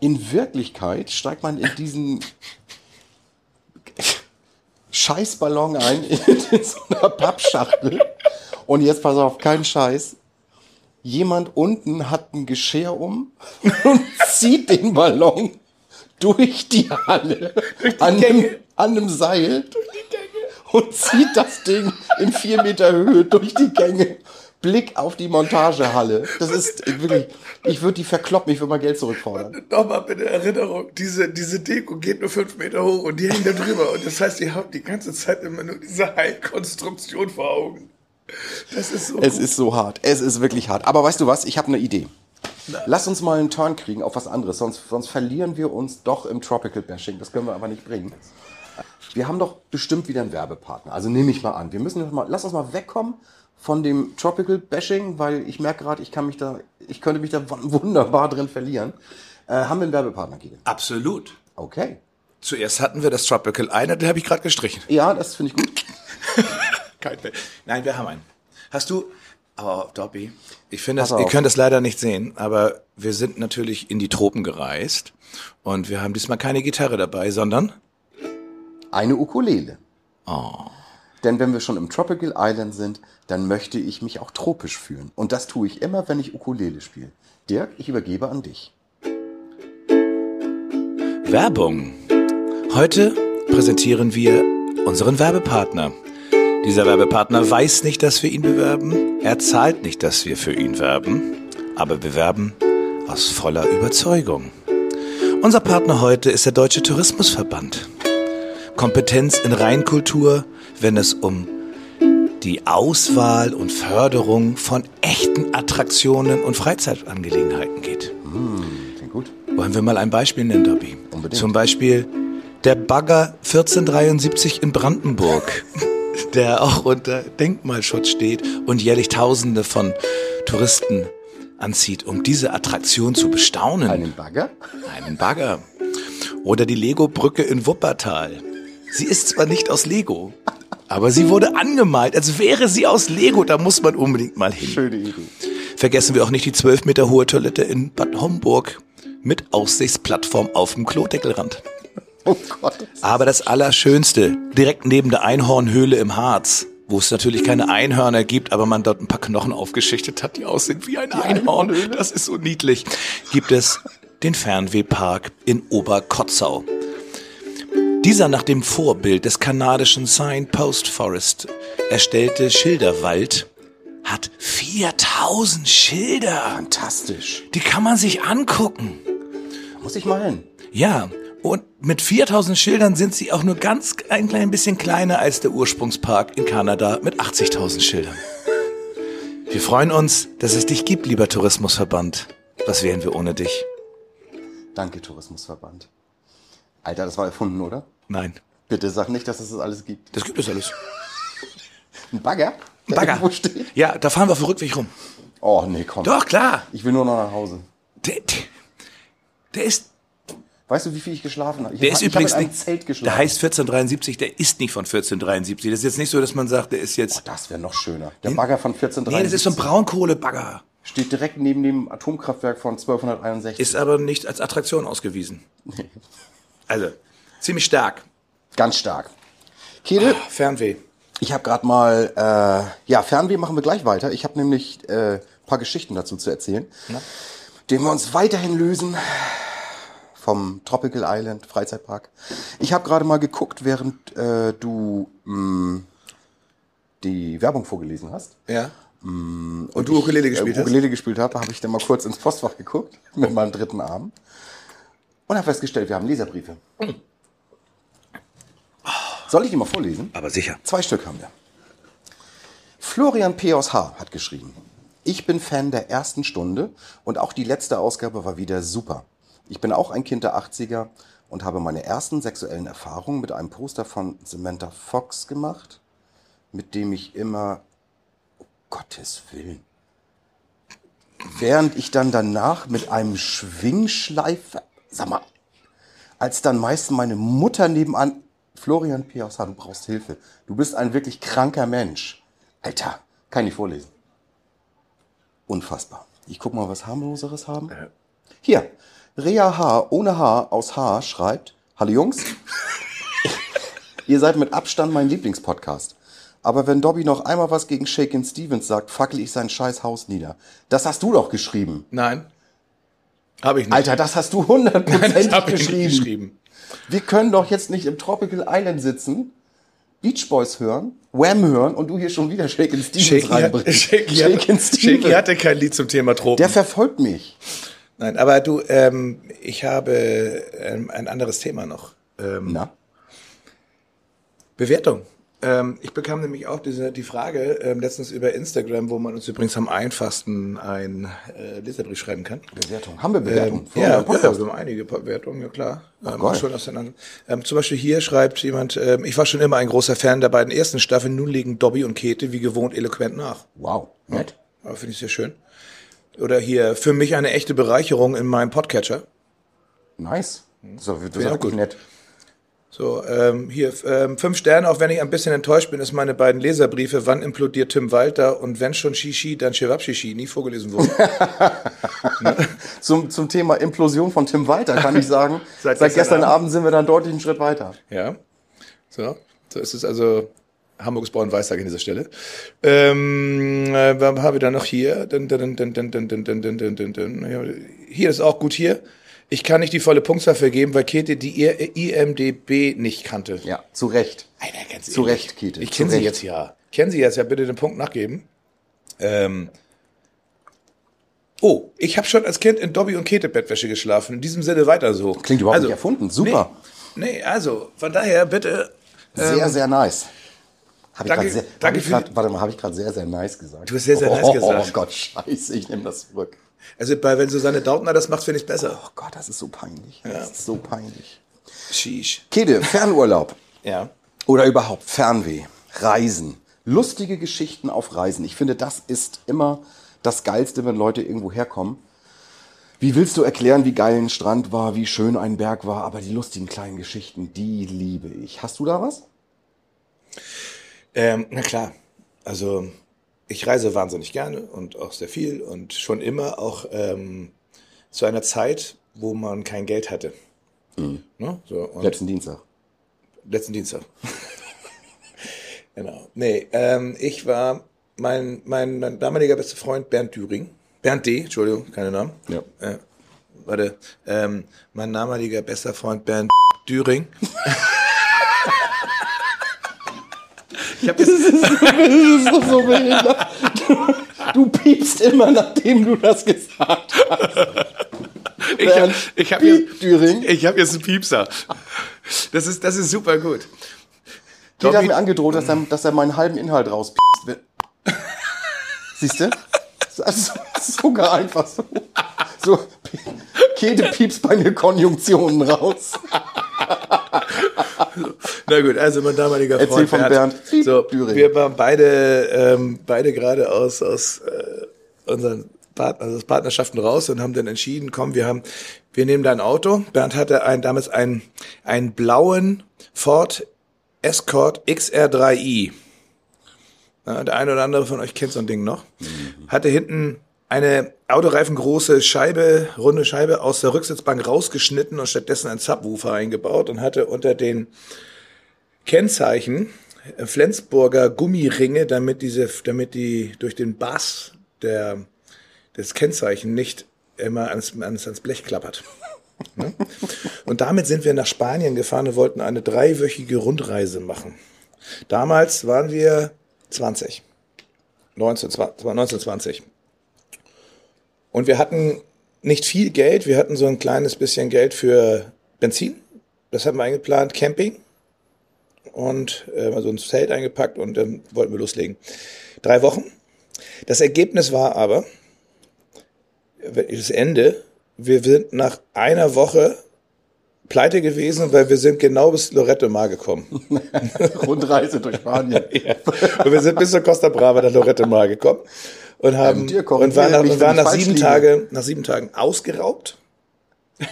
In Wirklichkeit steigt man in diesen Scheißballon ein, in so einer Pappschachtel. Und jetzt pass auf, kein Scheiß. Jemand unten hat ein Geschirr um und zieht den Ballon durch die Halle an, einem, an einem Seil und zieht das Ding in vier Meter Höhe durch die Gänge. Blick auf die Montagehalle. Das ist wirklich, ich würde die verkloppen, ich würde mal Geld zurückfordern. Nochmal bitte Erinnerung, diese, diese Deko geht nur fünf Meter hoch und die hängen da drüber. Und das heißt, die haben die ganze Zeit immer nur diese Heilkonstruktion vor Augen. Das ist so Es gut. ist so hart. Es ist wirklich hart. Aber weißt du was? Ich habe eine Idee. Lass uns mal einen Turn kriegen auf was anderes, sonst, sonst verlieren wir uns doch im Tropical Bashing. Das können wir aber nicht bringen. Wir haben doch bestimmt wieder einen Werbepartner. Also nehme ich mal an. Wir müssen mal, lass uns mal wegkommen von dem Tropical Bashing, weil ich merke gerade, ich kann mich da, ich könnte mich da wunderbar drin verlieren. Äh, haben wir einen Werbepartner, Gideon? Absolut. Okay. Zuerst hatten wir das Tropical Island, den habe ich gerade gestrichen. Ja, das finde ich gut. Kein. Nein, wir haben einen. Hast du, aber Dobby, ich finde, das, ihr könnt das leider nicht sehen, aber wir sind natürlich in die Tropen gereist und wir haben diesmal keine Gitarre dabei, sondern Eine Ukulele. Denn wenn wir schon im Tropical Island sind, dann möchte ich mich auch tropisch fühlen. Und das tue ich immer, wenn ich Ukulele spiele. Dirk, ich übergebe an dich. Werbung. Heute präsentieren wir unseren Werbepartner. Dieser Werbepartner weiß nicht, dass wir ihn bewerben. Er zahlt nicht, dass wir für ihn werben. Aber wir werben aus voller Überzeugung. Unser Partner heute ist der Deutsche Tourismusverband. Kompetenz in Reinkultur, wenn es um die Auswahl und Förderung von echten Attraktionen und Freizeitangelegenheiten geht. Klingt gut. Wollen wir mal ein Beispiel nennen, Dobby? Unbedingt. Zum Beispiel der Bagger 1473 in Brandenburg, der auch unter Denkmalschutz steht und jährlich Tausende von Touristen anzieht, um diese Attraktion zu bestaunen. Einen Bagger? Einen Bagger. Oder die Lego-Brücke in Wuppertal. Sie ist zwar nicht aus Lego, aber sie wurde angemalt, als wäre sie aus Lego. Da muss man unbedingt mal hin. Schöne Idee. Vergessen wir auch nicht die 12 Meter hohe Toilette in Bad Homburg mit Aussichtsplattform auf dem Klodeckelrand. Oh Gott. Aber das Allerschönste, direkt neben der Einhornhöhle im Harz, wo es natürlich keine Einhörner gibt, aber man dort ein paar Knochen aufgeschichtet hat, die aussehen wie ein Einhorn. Das ist so niedlich. Gibt es den Fernwehpark in Oberkotzau. Dieser nach dem Vorbild des kanadischen Signpost Forest erstellte Schilderwald hat 4000 Schilder. Fantastisch. Die kann man sich angucken. Muss ich mal hin. Ja, und mit 4000 Schildern sind sie auch nur ganz ein klein bisschen kleiner als der Ursprungspark in Kanada mit 80.000 Schildern. Wir freuen uns, dass es dich gibt, lieber Tourismusverband. Was wären wir ohne dich? Danke, Tourismusverband. Alter, das war erfunden, oder? Nein, Bitte sag nicht, dass es das alles gibt. das gibt es alles. Ein Bagger? Ein Der Bagger. Ja, da fahren wir auf dem Rückweg rum. Oh, nee, komm. Doch, klar. Ich will nur noch nach Hause. Der, der, der ist, Weißt du, wie viel ich geschlafen habe? Ich der hab- ist ich übrigens hab in einem nicht, Zelt geschlafen. der heißt 1473, der ist nicht von 1473. Das ist jetzt nicht so, dass man sagt, der ist jetzt, das wäre noch schöner. Der Bagger von 1473 nee, das ist so ein Braunkohlebagger. steht direkt neben dem Atomkraftwerk von 1261. Ist aber nicht als Attraktion ausgewiesen. Also, ziemlich stark. Ganz stark. Kede, Fernweh. ich habe gerade mal, äh, ja, Fernweh machen wir gleich weiter. Ich habe nämlich äh, paar Geschichten dazu zu erzählen, den wir uns weiterhin lösen vom Tropical Island Freizeitpark. Ich habe gerade mal geguckt, während äh, du mh, die Werbung vorgelesen hast. Ja. Und du Ukulele gespielt äh, hast? Ukulele gespielt habe, habe ich dann mal kurz ins Postfach geguckt mit meinem dritten Arm und habe festgestellt, wir haben Leserbriefe. Soll ich die mal vorlesen? Aber sicher. Zwei Stück haben wir. Florian P. aus H. hat geschrieben. Ich bin Fan der ersten Stunde und auch die letzte Ausgabe war wieder super. Ich bin auch ein Kind der 80er und habe meine ersten sexuellen Erfahrungen mit einem Poster von Samantha Fox gemacht, mit dem ich immer, oh Gottes Willen, während ich dann danach mit einem Schwingschleifer, sag mal, als dann meist meine Mutter nebenan, Florian Piazza, du brauchst Hilfe. Du bist ein wirklich kranker Mensch. Alter, kann ich vorlesen. Unfassbar. Ich guck mal, was harmloseres haben. Hier, Rea H. ohne H aus H. schreibt, Hallo Jungs, ihr seid mit Abstand mein Lieblingspodcast. Aber wenn Dobby noch einmal was gegen Shakin' Stevens sagt, fackel ich sein scheiß Haus nieder. Das hast du doch geschrieben. Nein. Habe ich nicht. Alter, das hast du hundertprozentig hab ich nicht geschrieben. Wir können doch jetzt nicht im Tropical Island sitzen, Beach Boys hören, Wham hören und du hier schon wieder Shakin' Stevens Shaky, reinbringst. Shaky, Shakin' hat, Stevens. Shaky hatte kein Lied zum Thema Tropen. Der verfolgt mich. Nein, aber du, ähm, ich habe ähm, ein anderes Thema noch. Ähm, Na? Bewertung. Ähm, ich bekam nämlich auch diese, die Frage ähm, letztens über Instagram, wo man uns übrigens am einfachsten ein äh, Leserbrief schreiben kann. Bewertung. Haben wir Bewertung? Ähm, ja, ja, wir haben einige Bewertungen, ja klar. Ähm, geil. schon auseinander. Ähm, zum Beispiel hier schreibt jemand, ähm, ich war schon immer ein großer Fan der beiden ersten Staffeln, nun legen Dobby und Käthe wie gewohnt eloquent nach. Wow. Nett. Ja, Finde ich sehr schön. Oder hier, für mich eine echte Bereicherung in meinem Podcatcher. Nice. So, das ist wirklich gut. nett. So, ähm, hier, ähm, fünf Sterne, auch wenn ich ein bisschen enttäuscht bin, ist meine beiden Leserbriefe, wann implodiert Tim Walter und wenn schon Shishi, dann Shivab Shishi, nie vorgelesen wurden. ne? zum, zum Thema Implosion von Tim Walter kann ich sagen, seit, seit, gestern, Abend. Abend. sind wir dann deutlich einen Schritt weiter. Ja, so, so ist es also Hamburgs Braun Weißtag an dieser Stelle. Ähm, äh, haben wir da noch hier? Hier ist auch gut hier. Ich kann nicht die volle Punktzahl vergeben, weil Käthe die IMDB nicht kannte. Ja, zu Recht. Alter, ganz Zu ehrlich. Recht, Käthe, Ich kenne sie jetzt ja. Kennen Sie jetzt ja bitte den Punkt nachgeben. Ähm. Oh, ich habe schon als Kind in Dobby und Käthe Bettwäsche geschlafen. In diesem Sinne weiter so. Klingt überhaupt nicht erfunden. Super. Nee, nee, also von daher bitte. Sehr, sehr nice. Hab ich danke- grad sehr, danke hab ich für grad, warte mal, habe ich gerade sehr, sehr nice gesagt? Du hast sehr, sehr nice oh, gesagt. Oh Gott, scheiße, ich nehme das zurück. Also bei, wenn Susanne Dautner das macht, finde ich besser. Oh Gott, das ist so peinlich. Das ist so peinlich. Sheesh. Kede, Fernurlaub Ja. oder überhaupt Fernweh, Reisen, lustige Geschichten auf Reisen. Ich finde, das ist immer das Geilste, wenn Leute irgendwo herkommen. Wie willst du erklären, wie geil ein Strand war, wie schön ein Berg war, aber die lustigen kleinen Geschichten, die liebe ich. Hast du da was? Ähm, na klar. Also ich reise wahnsinnig gerne und auch sehr viel und schon immer auch ähm, zu einer Zeit, wo man kein Geld hatte. Ne? So, Letzten Dienstag. letzten Dienstag. genau. Nee, ähm, ich war mein, mein, mein damaliger bester Freund Bernd Düring. Bernd D., Entschuldigung, keine Namen. Ja. Äh, warte. Ähm, mein damaliger bester Freund Bernd Düring. ich habe jetzt Das ist doch so behindert. Du, du piepst immer, nachdem du das gesagt hast. Ich habe ich hab jetzt, ich hab jetzt einen Piepser. Das ist, das ist super gut. Peter hat mir angedroht, dass er, dass er meinen halben Inhalt rauspiepst. Siehst du? Also, sogar einfach so. So, Kede piepst bei mir Konjunktionen raus. Na gut, also mein damaliger Erzähl Freund von Bernd So, Düring. wir waren beide, ähm, beide gerade aus, aus äh, unseren Part also Partnerschaften raus und haben dann entschieden, komm, wir haben, wir nehmen da ein Auto. Bernd hatte ein, damals einen, einen blauen Ford Escort XR3i. Ja, der eine oder andere von euch kennt so ein Ding noch. Hatte hinten eine autoreifengroße Scheibe, runde Scheibe aus der Rücksitzbank rausgeschnitten und stattdessen ein Subwoofer eingebaut und hatte unter den Kennzeichen äh, Flensburger Gummiringe, damit diese, damit die durch den Bass der, des Kennzeichen nicht immer ans, ans, ans Blech klappert. Ne? Und damit sind wir nach Spanien gefahren und wollten eine dreiwöchige Rundreise machen. Damals waren wir 20. 19, 1920. Und wir hatten nicht viel Geld. Wir hatten so ein kleines bisschen Geld für Benzin. Das hatten wir eingeplant. Camping. Und äh, so ein Zelt eingepackt und dann wollten wir loslegen. Drei Wochen. Das Ergebnis war aber, das Ende, wir sind nach einer Woche pleite gewesen, weil wir sind genau bis Lorette Mar gekommen. Rundreise durch Spanien. Ja. Und wir sind bis zur Costa Brava nach Lorette Mar gekommen und haben Ähm, und waren nach, mich, und waren nach sieben liege. Tage nach sieben Tagen ausgeraubt.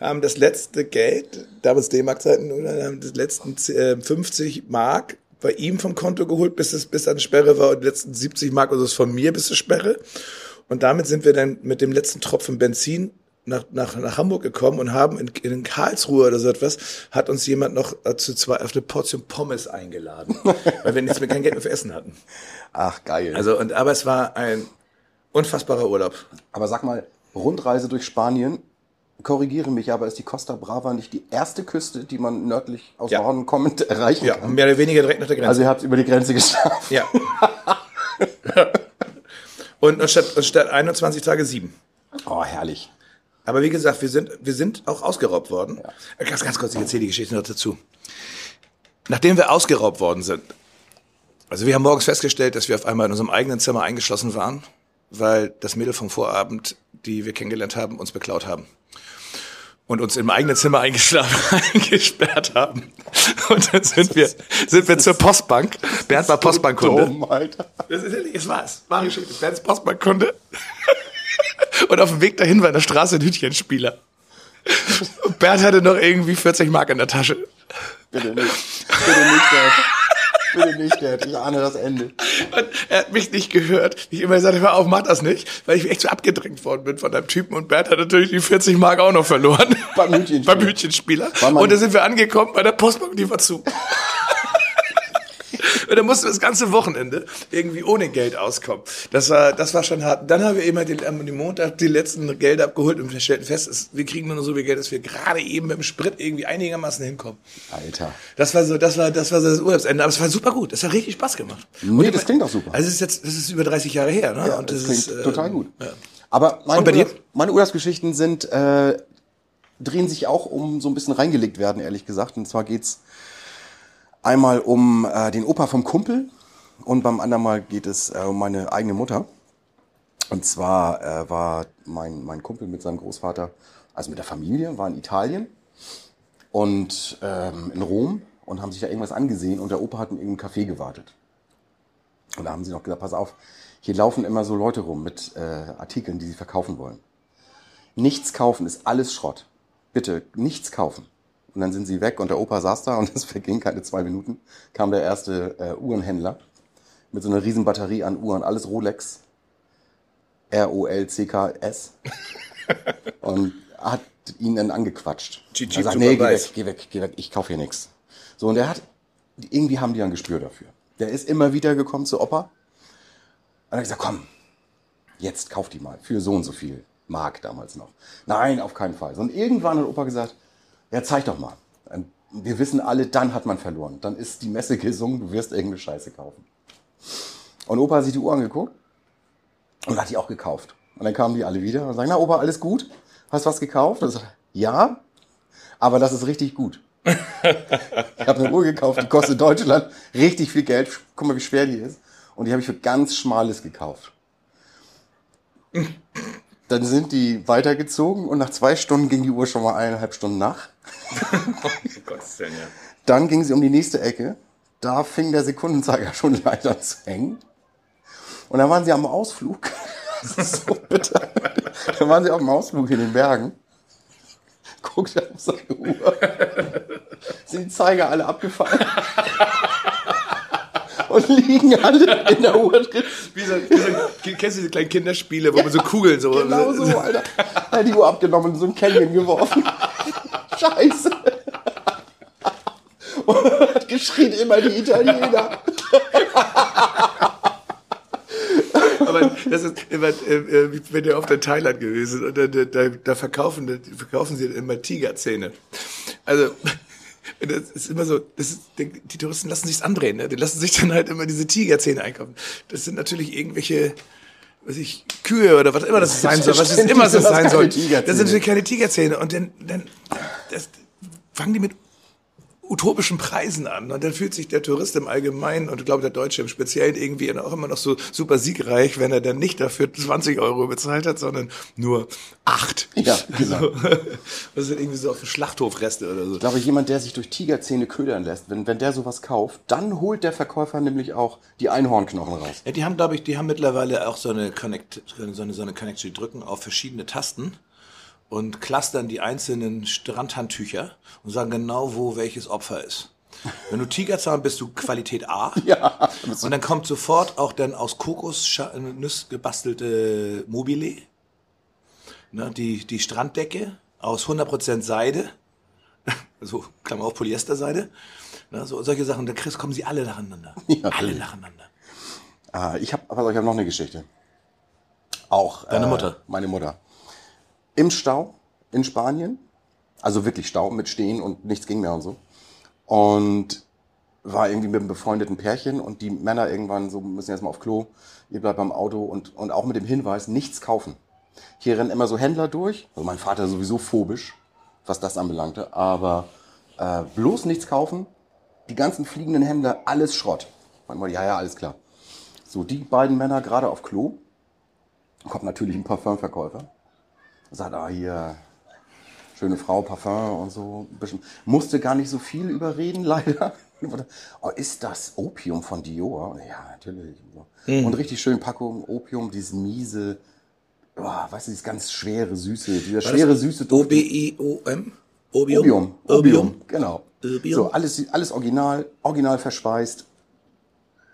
haben das letzte Geld, damals D-Mark-Zeiten, haben das letzten äh, 50 Mark bei ihm vom Konto geholt, bis es bis an Sperre war und die letzten 70 Mark oder so von mir bis zur Sperre. Und damit sind wir dann mit dem letzten Tropfen Benzin nach, nach, nach Hamburg gekommen und haben in, in Karlsruhe oder so etwas, hat uns jemand noch äh, zu zwei auf eine Portion Pommes eingeladen, weil wir nichts mehr, kein Geld mehr für Essen hatten. Ach, geil. Also, und, aber es war ein unfassbarer Urlaub. aber sag mal, Rundreise durch Spanien, korrigiere mich, aber ist die Costa Brava nicht die erste Küste, die man nördlich aus Ja. Norden kommend erreichen Ja, kann? mehr oder weniger direkt nach der Grenze. Also ihr habt über die Grenze geschafft. ja. und, und statt, und statt 21 Tage sieben. Oh, herrlich. Aber wie gesagt, wir sind, wir sind auch ausgeraubt worden. Äh, Ganz, ganz kurz, ich erzähle die Geschichte noch dazu. Nachdem wir ausgeraubt worden sind, also wir haben morgens festgestellt, dass wir auf einmal in unserem eigenen Zimmer eingeschlossen waren, weil das Mädel vom Vorabend, die wir kennengelernt haben, uns beklaut haben. Und uns im eigenen Zimmer eingeschlafen, eingesperrt haben. Und dann sind wir, sind wir zur Postbank. Bernd war Postbankkunde. Das ist es war's. Geschichte. Bernd ist Postbankkunde. Und auf dem Weg dahin war in der Straße ein Hütchenspieler. Und Bernd hatte noch irgendwie 40 Mark in der Tasche. Bitte nicht. Bitte nicht, Alter. Bitte nicht, Dad. Ich ahne das Ende. Und er hat mich nicht gehört. Ich immer gesagt, hör auf, mach das nicht, weil ich echt so abgedrängt worden bin von einem Typen und Bert hat natürlich die 40 Mark auch noch verloren. Beim Hütchenspieler. Beim Hütchenspieler. Und da sind wir angekommen bei der Postbank, die war zu. Und dann mussten wir das ganze Wochenende irgendwie ohne Geld auskommen. Das war, das war schon hart. Dann haben wir immer den, am Montag die letzten Gelder abgeholt und wir stellten fest, es, wir kriegen nur noch so viel Geld, dass wir gerade eben mit dem Sprit irgendwie einigermaßen hinkommen. Alter. Das war so, das war, das war so das Urlaubsende, aber es war super gut. Das hat richtig Spaß gemacht. Nee, das klingt auch super. Also es ist jetzt, das ist über 30 Jahre her, ne? Ja, Und das, das, klingt ist, äh, total gut. Aber meine? Urlaubs- meine Urlaubsgeschichten sind, äh, drehen sich auch um so ein bisschen reingelegt werden, ehrlich gesagt. Und zwar geht's einmal um äh, den Opa vom Kumpel und beim anderen Mal geht es äh, um meine eigene Mutter. Und zwar äh, war mein, mein Kumpel mit seinem Großvater, also mit der Familie, war in Italien und ähm, in Rom und haben sich da irgendwas angesehen und der Opa hat in irgendeinem Café gewartet. Und da haben sie noch gesagt, pass auf, hier laufen immer so Leute rum mit äh, Artikeln, die sie verkaufen wollen. Nichts kaufen ist alles Schrott. Bitte, nichts kaufen. Und dann sind sie weg und der Opa saß da und es verging keine zwei Minuten, kam der erste äh, Uhrenhändler mit so einer riesen Batterie an Uhren, alles Rolex, R-O-L-C-K-S und hat ihn dann angequatscht. Cheat, er sagt, nee, geh weg, geh weg, geh weg, ich kaufe hier nichts. So, und er hat, irgendwie haben die ein Gespür dafür. Der ist immer wieder gekommen zu Opa und hat gesagt, komm, jetzt kauf die mal für so und so viel Mark damals noch. Nein, auf keinen Fall. Und irgendwann hat Opa gesagt, ja, zeig doch mal. Wir wissen alle, dann hat man verloren. Dann ist die Messe gesungen, du wirst irgendeine Scheiße kaufen. Und Opa hat sich die Uhr angeguckt und hat die auch gekauft. Und dann kamen die alle wieder und sagen, na Opa, alles gut? Hast du was gekauft? Und sagt, ja, aber das ist richtig gut. ich habe eine Uhr gekauft, die kostet Deutschland richtig viel Geld. Guck mal, wie schwer die ist. Und die habe ich für ganz Schmales gekauft. Dann sind die weitergezogen und nach zwei Stunden ging die Uhr schon mal eineinhalb Stunden nach. Gottes Willen, ja. Dann ging sie um die nächste Ecke. Da fing der Sekundenzeiger schon leider zu hängen. Und dann waren sie am Ausflug. So bitter. Dann waren sie auf dem Ausflug in den Bergen. Guckt er auf seine Uhr. Sind die Zeiger alle abgefallen. Und liegen alle in der Uhr drin. Wie so, wie so, kennst du diese kleinen Kinderspiele, wo man so Kugeln so. Genau so, Alter. Er hat die Uhr abgenommen und so ein Canyon geworfen. Scheiße. Und hat geschrien, immer die Italiener. Aber das ist immer, äh, äh, ich bin ja oft in Thailand gewesen und da, da, da, da verkaufen, da verkaufen sie immer Tigerzähne. Also, das ist immer so, ist, die Touristen lassen sich's andrehen, ne? Die lassen sich dann halt immer diese Tigerzähne einkaufen. Das sind natürlich irgendwelche, was ich, Kühe oder was immer das sein soll, was es immer das sein soll. Das sind natürlich keine Tigerzähne und dann, dann, das, fangen die mit utopischen Preisen an. Und dann fühlt sich der Tourist im Allgemeinen und ich glaube der Deutsche im Speziellen irgendwie auch immer noch so super siegreich, wenn er dann nicht dafür 20 Euro bezahlt hat, sondern nur acht. Ja, genau. So. Das sind irgendwie so auf Schlachthofreste oder so. Ich glaube, jemand, der sich durch Tigerzähne ködern lässt, wenn, wenn der sowas kauft, dann holt der Verkäufer nämlich auch die Einhornknochen raus. Ja, die haben, glaube ich, die haben mittlerweile auch so eine, Connect, so eine, so eine Connection, die drücken auf verschiedene Tasten und clustern die einzelnen Strandhandtücher und sagen genau, wo welches Opfer ist. Wenn du Tigerzahn bist, du Qualität A. Ja. Und dann kommt sofort auch dann aus Kokosnuss gebastelte Mobile. Ne, die, die Stranddecke aus 100% Seide. Also, Klammer auf Polyesterseide. Ne, so, solche Sachen. Da kriegst, kommen sie alle nacheinander. Ja, alle nacheinander. Ah, ich habe hab noch eine Geschichte. Auch. Deine Mutter? Meine Mutter. Im Stau in Spanien. Also wirklich Stau mit Stehen und nichts ging mehr und so. Und war irgendwie mit einem befreundeten Pärchen und die Männer irgendwann so müssen jetzt mal auf Klo, ihr bleibt beim Auto und, und auch mit dem Hinweis, nichts kaufen. Hier rennen immer so Händler durch, also mein Vater sowieso phobisch, was das anbelangte, aber äh, bloß nichts kaufen, die ganzen fliegenden Händler, alles Schrott. Manchmal, ja, ja, alles klar. So, die beiden Männer gerade auf Klo, kommt natürlich ein Parfümverkäufer, sagt, ah, hier, schöne Frau, Parfum und so. Musste gar nicht so viel überreden, leider. Oh, ist das Opium von Dior? Ja, natürlich. Und richtig schön Packung Opium, dieses miese, oh, weißt du, dieses ganz schwere, süße, dieser schwere, süße Duft. O-B-I-O-M? Opium. Opium, genau. Opium. So, alles, alles original, original verspeist.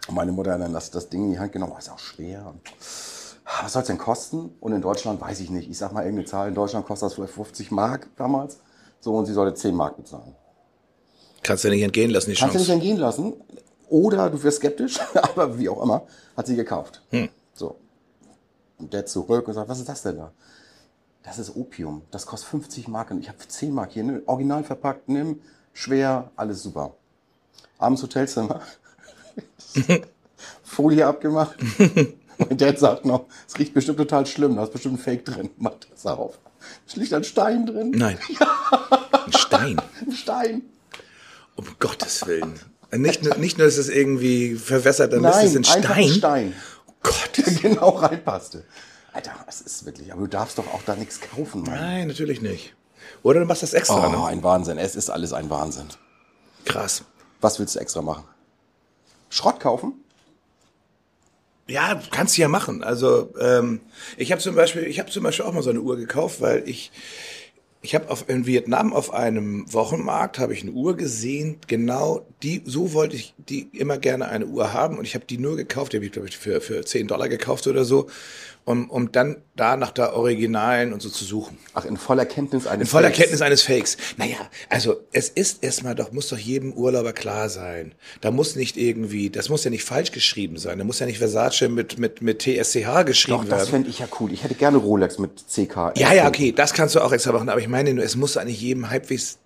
Und meine Mutter hat dann das, das Ding in die Hand genommen, ist auch schwer. Und, was soll es denn kosten? Und in Deutschland weiß ich nicht. Ich sag mal irgendeine Zahl. In Deutschland kostet das vielleicht 50 Mark damals. So, und sie sollte 10 Mark bezahlen. Kannst du nicht entgehen lassen, die Kannst du nicht Chance. entgehen lassen. Oder du wirst skeptisch, aber wie auch immer, hat sie gekauft. Hm. So. Und der zurück und sagt, was ist das denn da? Das ist Opium. Das kostet 50 Mark. Und ich habe 10 Mark hier. Ne? Original verpackt, nimm, schwer, alles super. Abends Hotelzimmer. Folie abgemacht. Mein Dad sagt noch, es riecht bestimmt total schlimm, da ist bestimmt ein Fake drin. Macht das auf. Es liegt ein Stein drin. Nein. Ein Stein. Ein Stein. Um Gottes Willen. Nicht, nur- nicht nur, dass es irgendwie verwässert, dann ist es ein einfach ein Stein. Stein. Gott. der genau reinpasste. Alter, es ist wirklich, aber du darfst doch auch da nichts kaufen, Mann. Nein, natürlich nicht. Oder du machst das extra. Oh, Ne? ein Wahnsinn. Es ist alles ein Wahnsinn. Krass. Was willst du extra machen? Schrott kaufen? Ja, kannst du ja machen. Also ähm, ich habe zum Beispiel, ich habe zum Beispiel auch mal so eine Uhr gekauft, weil ich ich habe in Vietnam auf einem Wochenmarkt habe ich eine Uhr gesehen, genau die so wollte ich die immer gerne eine Uhr haben. Und ich habe die nur gekauft, die habe ich glaube ich für für 10 Dollar gekauft oder so, um um dann da nach der Originalen und so zu suchen. Ach, in voller Kenntnis eines In voller Fakes. Kenntnis eines Fakes. Naja, also es ist erstmal doch, muss doch jedem Urlauber klar sein. Da muss nicht irgendwie, das muss ja nicht falsch geschrieben sein. Da muss ja nicht Versace mit, mit, mit TSCH geschrieben Doch, das werden. fände ich ja cool. Ich hätte gerne Rolex mit CK. Ja, ja, okay, das kannst du auch extra machen. Aber ich meine nur, es muss eigentlich jedem halbwegs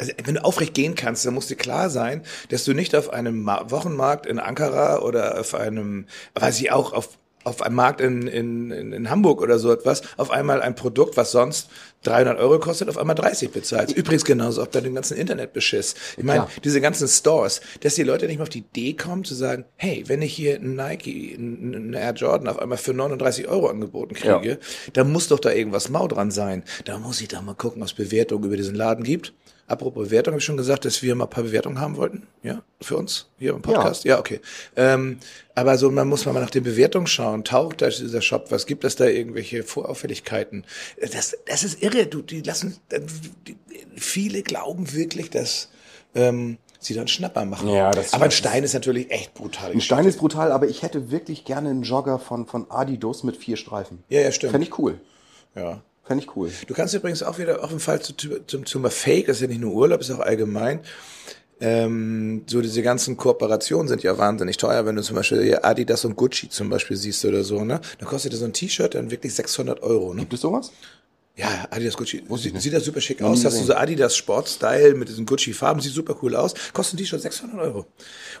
also wenn du aufrecht gehen kannst, dann muss dir klar sein, dass du nicht auf einem Ma Wochenmarkt in Ankara oder auf einem, weiß ich auch, auf, auf einem Markt in, in, in, Hamburg oder so etwas, auf einmal ein Produkt, was sonst 300 Euro kostet, auf einmal 30 bezahlst. Übrigens genauso auch bei dem ganzen Internetbeschiss. Ich meine, klar. diese ganzen Stores, dass die Leute nicht mal auf die Idee kommen zu sagen, hey, wenn ich hier ein Nike, ein Air Jordan auf einmal für 39 Euro angeboten kriege, Ja. da muss doch da irgendwas mau dran sein. Da muss ich da mal gucken, was Bewertungen über diesen Laden gibt. Apropos Bewertung, habe ich schon gesagt, dass wir mal ein paar Bewertungen haben wollten, ja, für uns hier im Podcast. Ja, okay. Ähm, aber so, man muss mal nach den Bewertungen schauen. Taucht da dieser Shop was? Gibt es da irgendwelche Vorauffälligkeiten? Das, das ist irre. Du, die lassen, die, viele glauben wirklich, dass ähm, sie dann Schnapper machen. Ja, das- aber ein Stein ist natürlich echt brutal. Ein Stein ist brutal, aber ich hätte wirklich gerne einen Jogger von, von Adidas mit vier Streifen. Ja, ja, stimmt. Fände ich cool. Ja. Fände ich cool. Du kannst übrigens auch wieder auf jeden Fall zu, zum Thema Fake, das ist ja nicht nur Urlaub, ist auch allgemein. Ähm, so diese ganzen Kooperationen sind ja wahnsinnig teuer, wenn du zum Beispiel Adidas und Gucci zum Beispiel siehst oder so, ne? Dann kostet so ein T-Shirt dann wirklich 600 Euro, ne? Gibt es sowas? Ja, Adidas Gucci. Sieht, sieht das super schick aus. Hast du so Adidas Sport-Style mit diesen Gucci-Farben, sieht super cool aus. Kostet ein T-Shirt 600 Euro.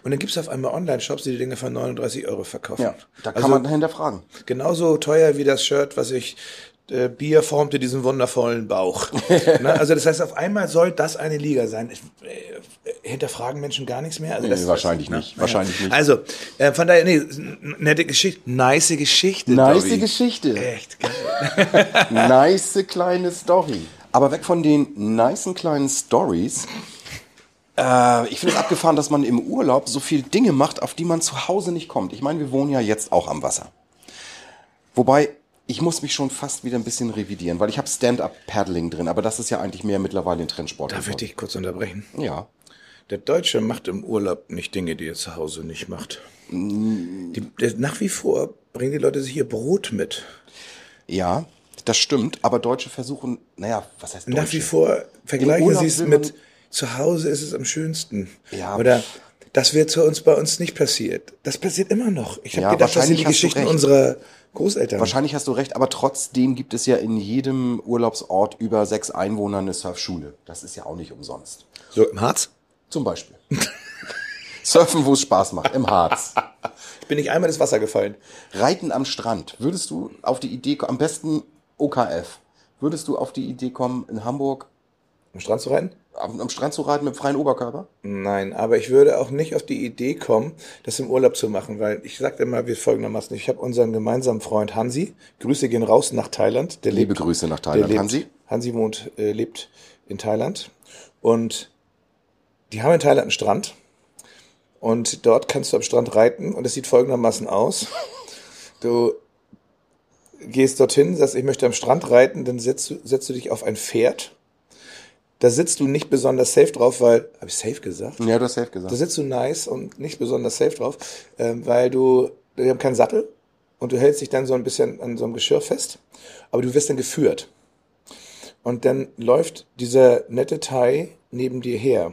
Und dann gibt's auf einmal Online-Shops, die die Dinge für 39 Euro verkaufen. Ja, da kann also, man hinterfragen. genauso teuer wie das Shirt, was ich äh, Bier formte diesen wundervollen Bauch. ne? Also das heißt, auf einmal soll das eine Liga sein. Ich, äh, hinterfragen Menschen gar nichts mehr? Also Nee, wahrscheinlich nicht. Wahrscheinlich nicht. Also, äh, von daher, nee, nette Geschichte, nice Geschichte. Nice Dobby. Geschichte. Echt geil. nice kleine Story. Aber weg von den nicen kleinen Stories. Äh, ich finde es abgefahren, dass man im Urlaub so viele Dinge macht, auf die man zu Hause nicht kommt. Ich meine, wir wohnen ja jetzt auch am Wasser. Wobei, ich muss mich schon fast wieder ein bisschen revidieren, weil ich habe Stand-Up-Paddling drin, aber das ist ja eigentlich mehr mittlerweile ein Trendsport. Darf ich dich kurz unterbrechen? Ja. Der Deutsche macht im Urlaub nicht Dinge, die er zu Hause nicht macht. Die, der, nach wie vor bringen die Leute sich ihr Brot mit. Ja, das stimmt, aber Deutsche versuchen, naja, was heißt Deutsche? Nach wie vor vergleichen sie es mit zu Hause ist es am schönsten. Ja. Oder das wird zu uns bei uns nicht passiert. Das passiert immer noch. Ich habe Ja, gedacht, das sind die Geschichten unserer Großeltern. Wahrscheinlich hast du recht, aber trotzdem gibt es ja in jedem Urlaubsort über sechs Einwohner eine Surfschule. Das ist ja auch nicht umsonst. So im Harz? Zum Beispiel. Surfen, wo es Spaß macht, im Harz. Ich bin nicht einmal ins Wasser gefallen. Reiten am Strand. Würdest du auf die Idee kommen, am besten OKF, würdest du auf die Idee kommen, in Hamburg Am Strand zu reiten? am, am Strand zu reiten mit freiem Oberkörper? Nein, aber ich würde auch nicht auf die Idee kommen, das im Urlaub zu machen, weil ich sagte immer wie folgendermaßen, ich habe unseren gemeinsamen Freund Hansi, Grüße gehen raus nach Thailand, der Liebe lebt, Grüße nach Thailand. lebt, Hansi? Hansi wohnt, äh, lebt in Thailand und die haben in Thailand einen Strand und dort kannst du am Strand reiten und es sieht folgendermaßen aus. Du gehst dorthin, sagst, ich möchte am Strand reiten, dann setzt setzt du dich auf ein Pferd da sitzt du nicht besonders safe drauf, weil, habe ich safe gesagt? Ja, du hast safe gesagt. Da sitzt du nice und nicht besonders safe drauf, ähm, weil du, wir haben keinen Sattel und du hältst dich dann so ein bisschen an so einem Geschirr fest, aber du wirst dann geführt. Und dann läuft dieser nette Thai neben dir her.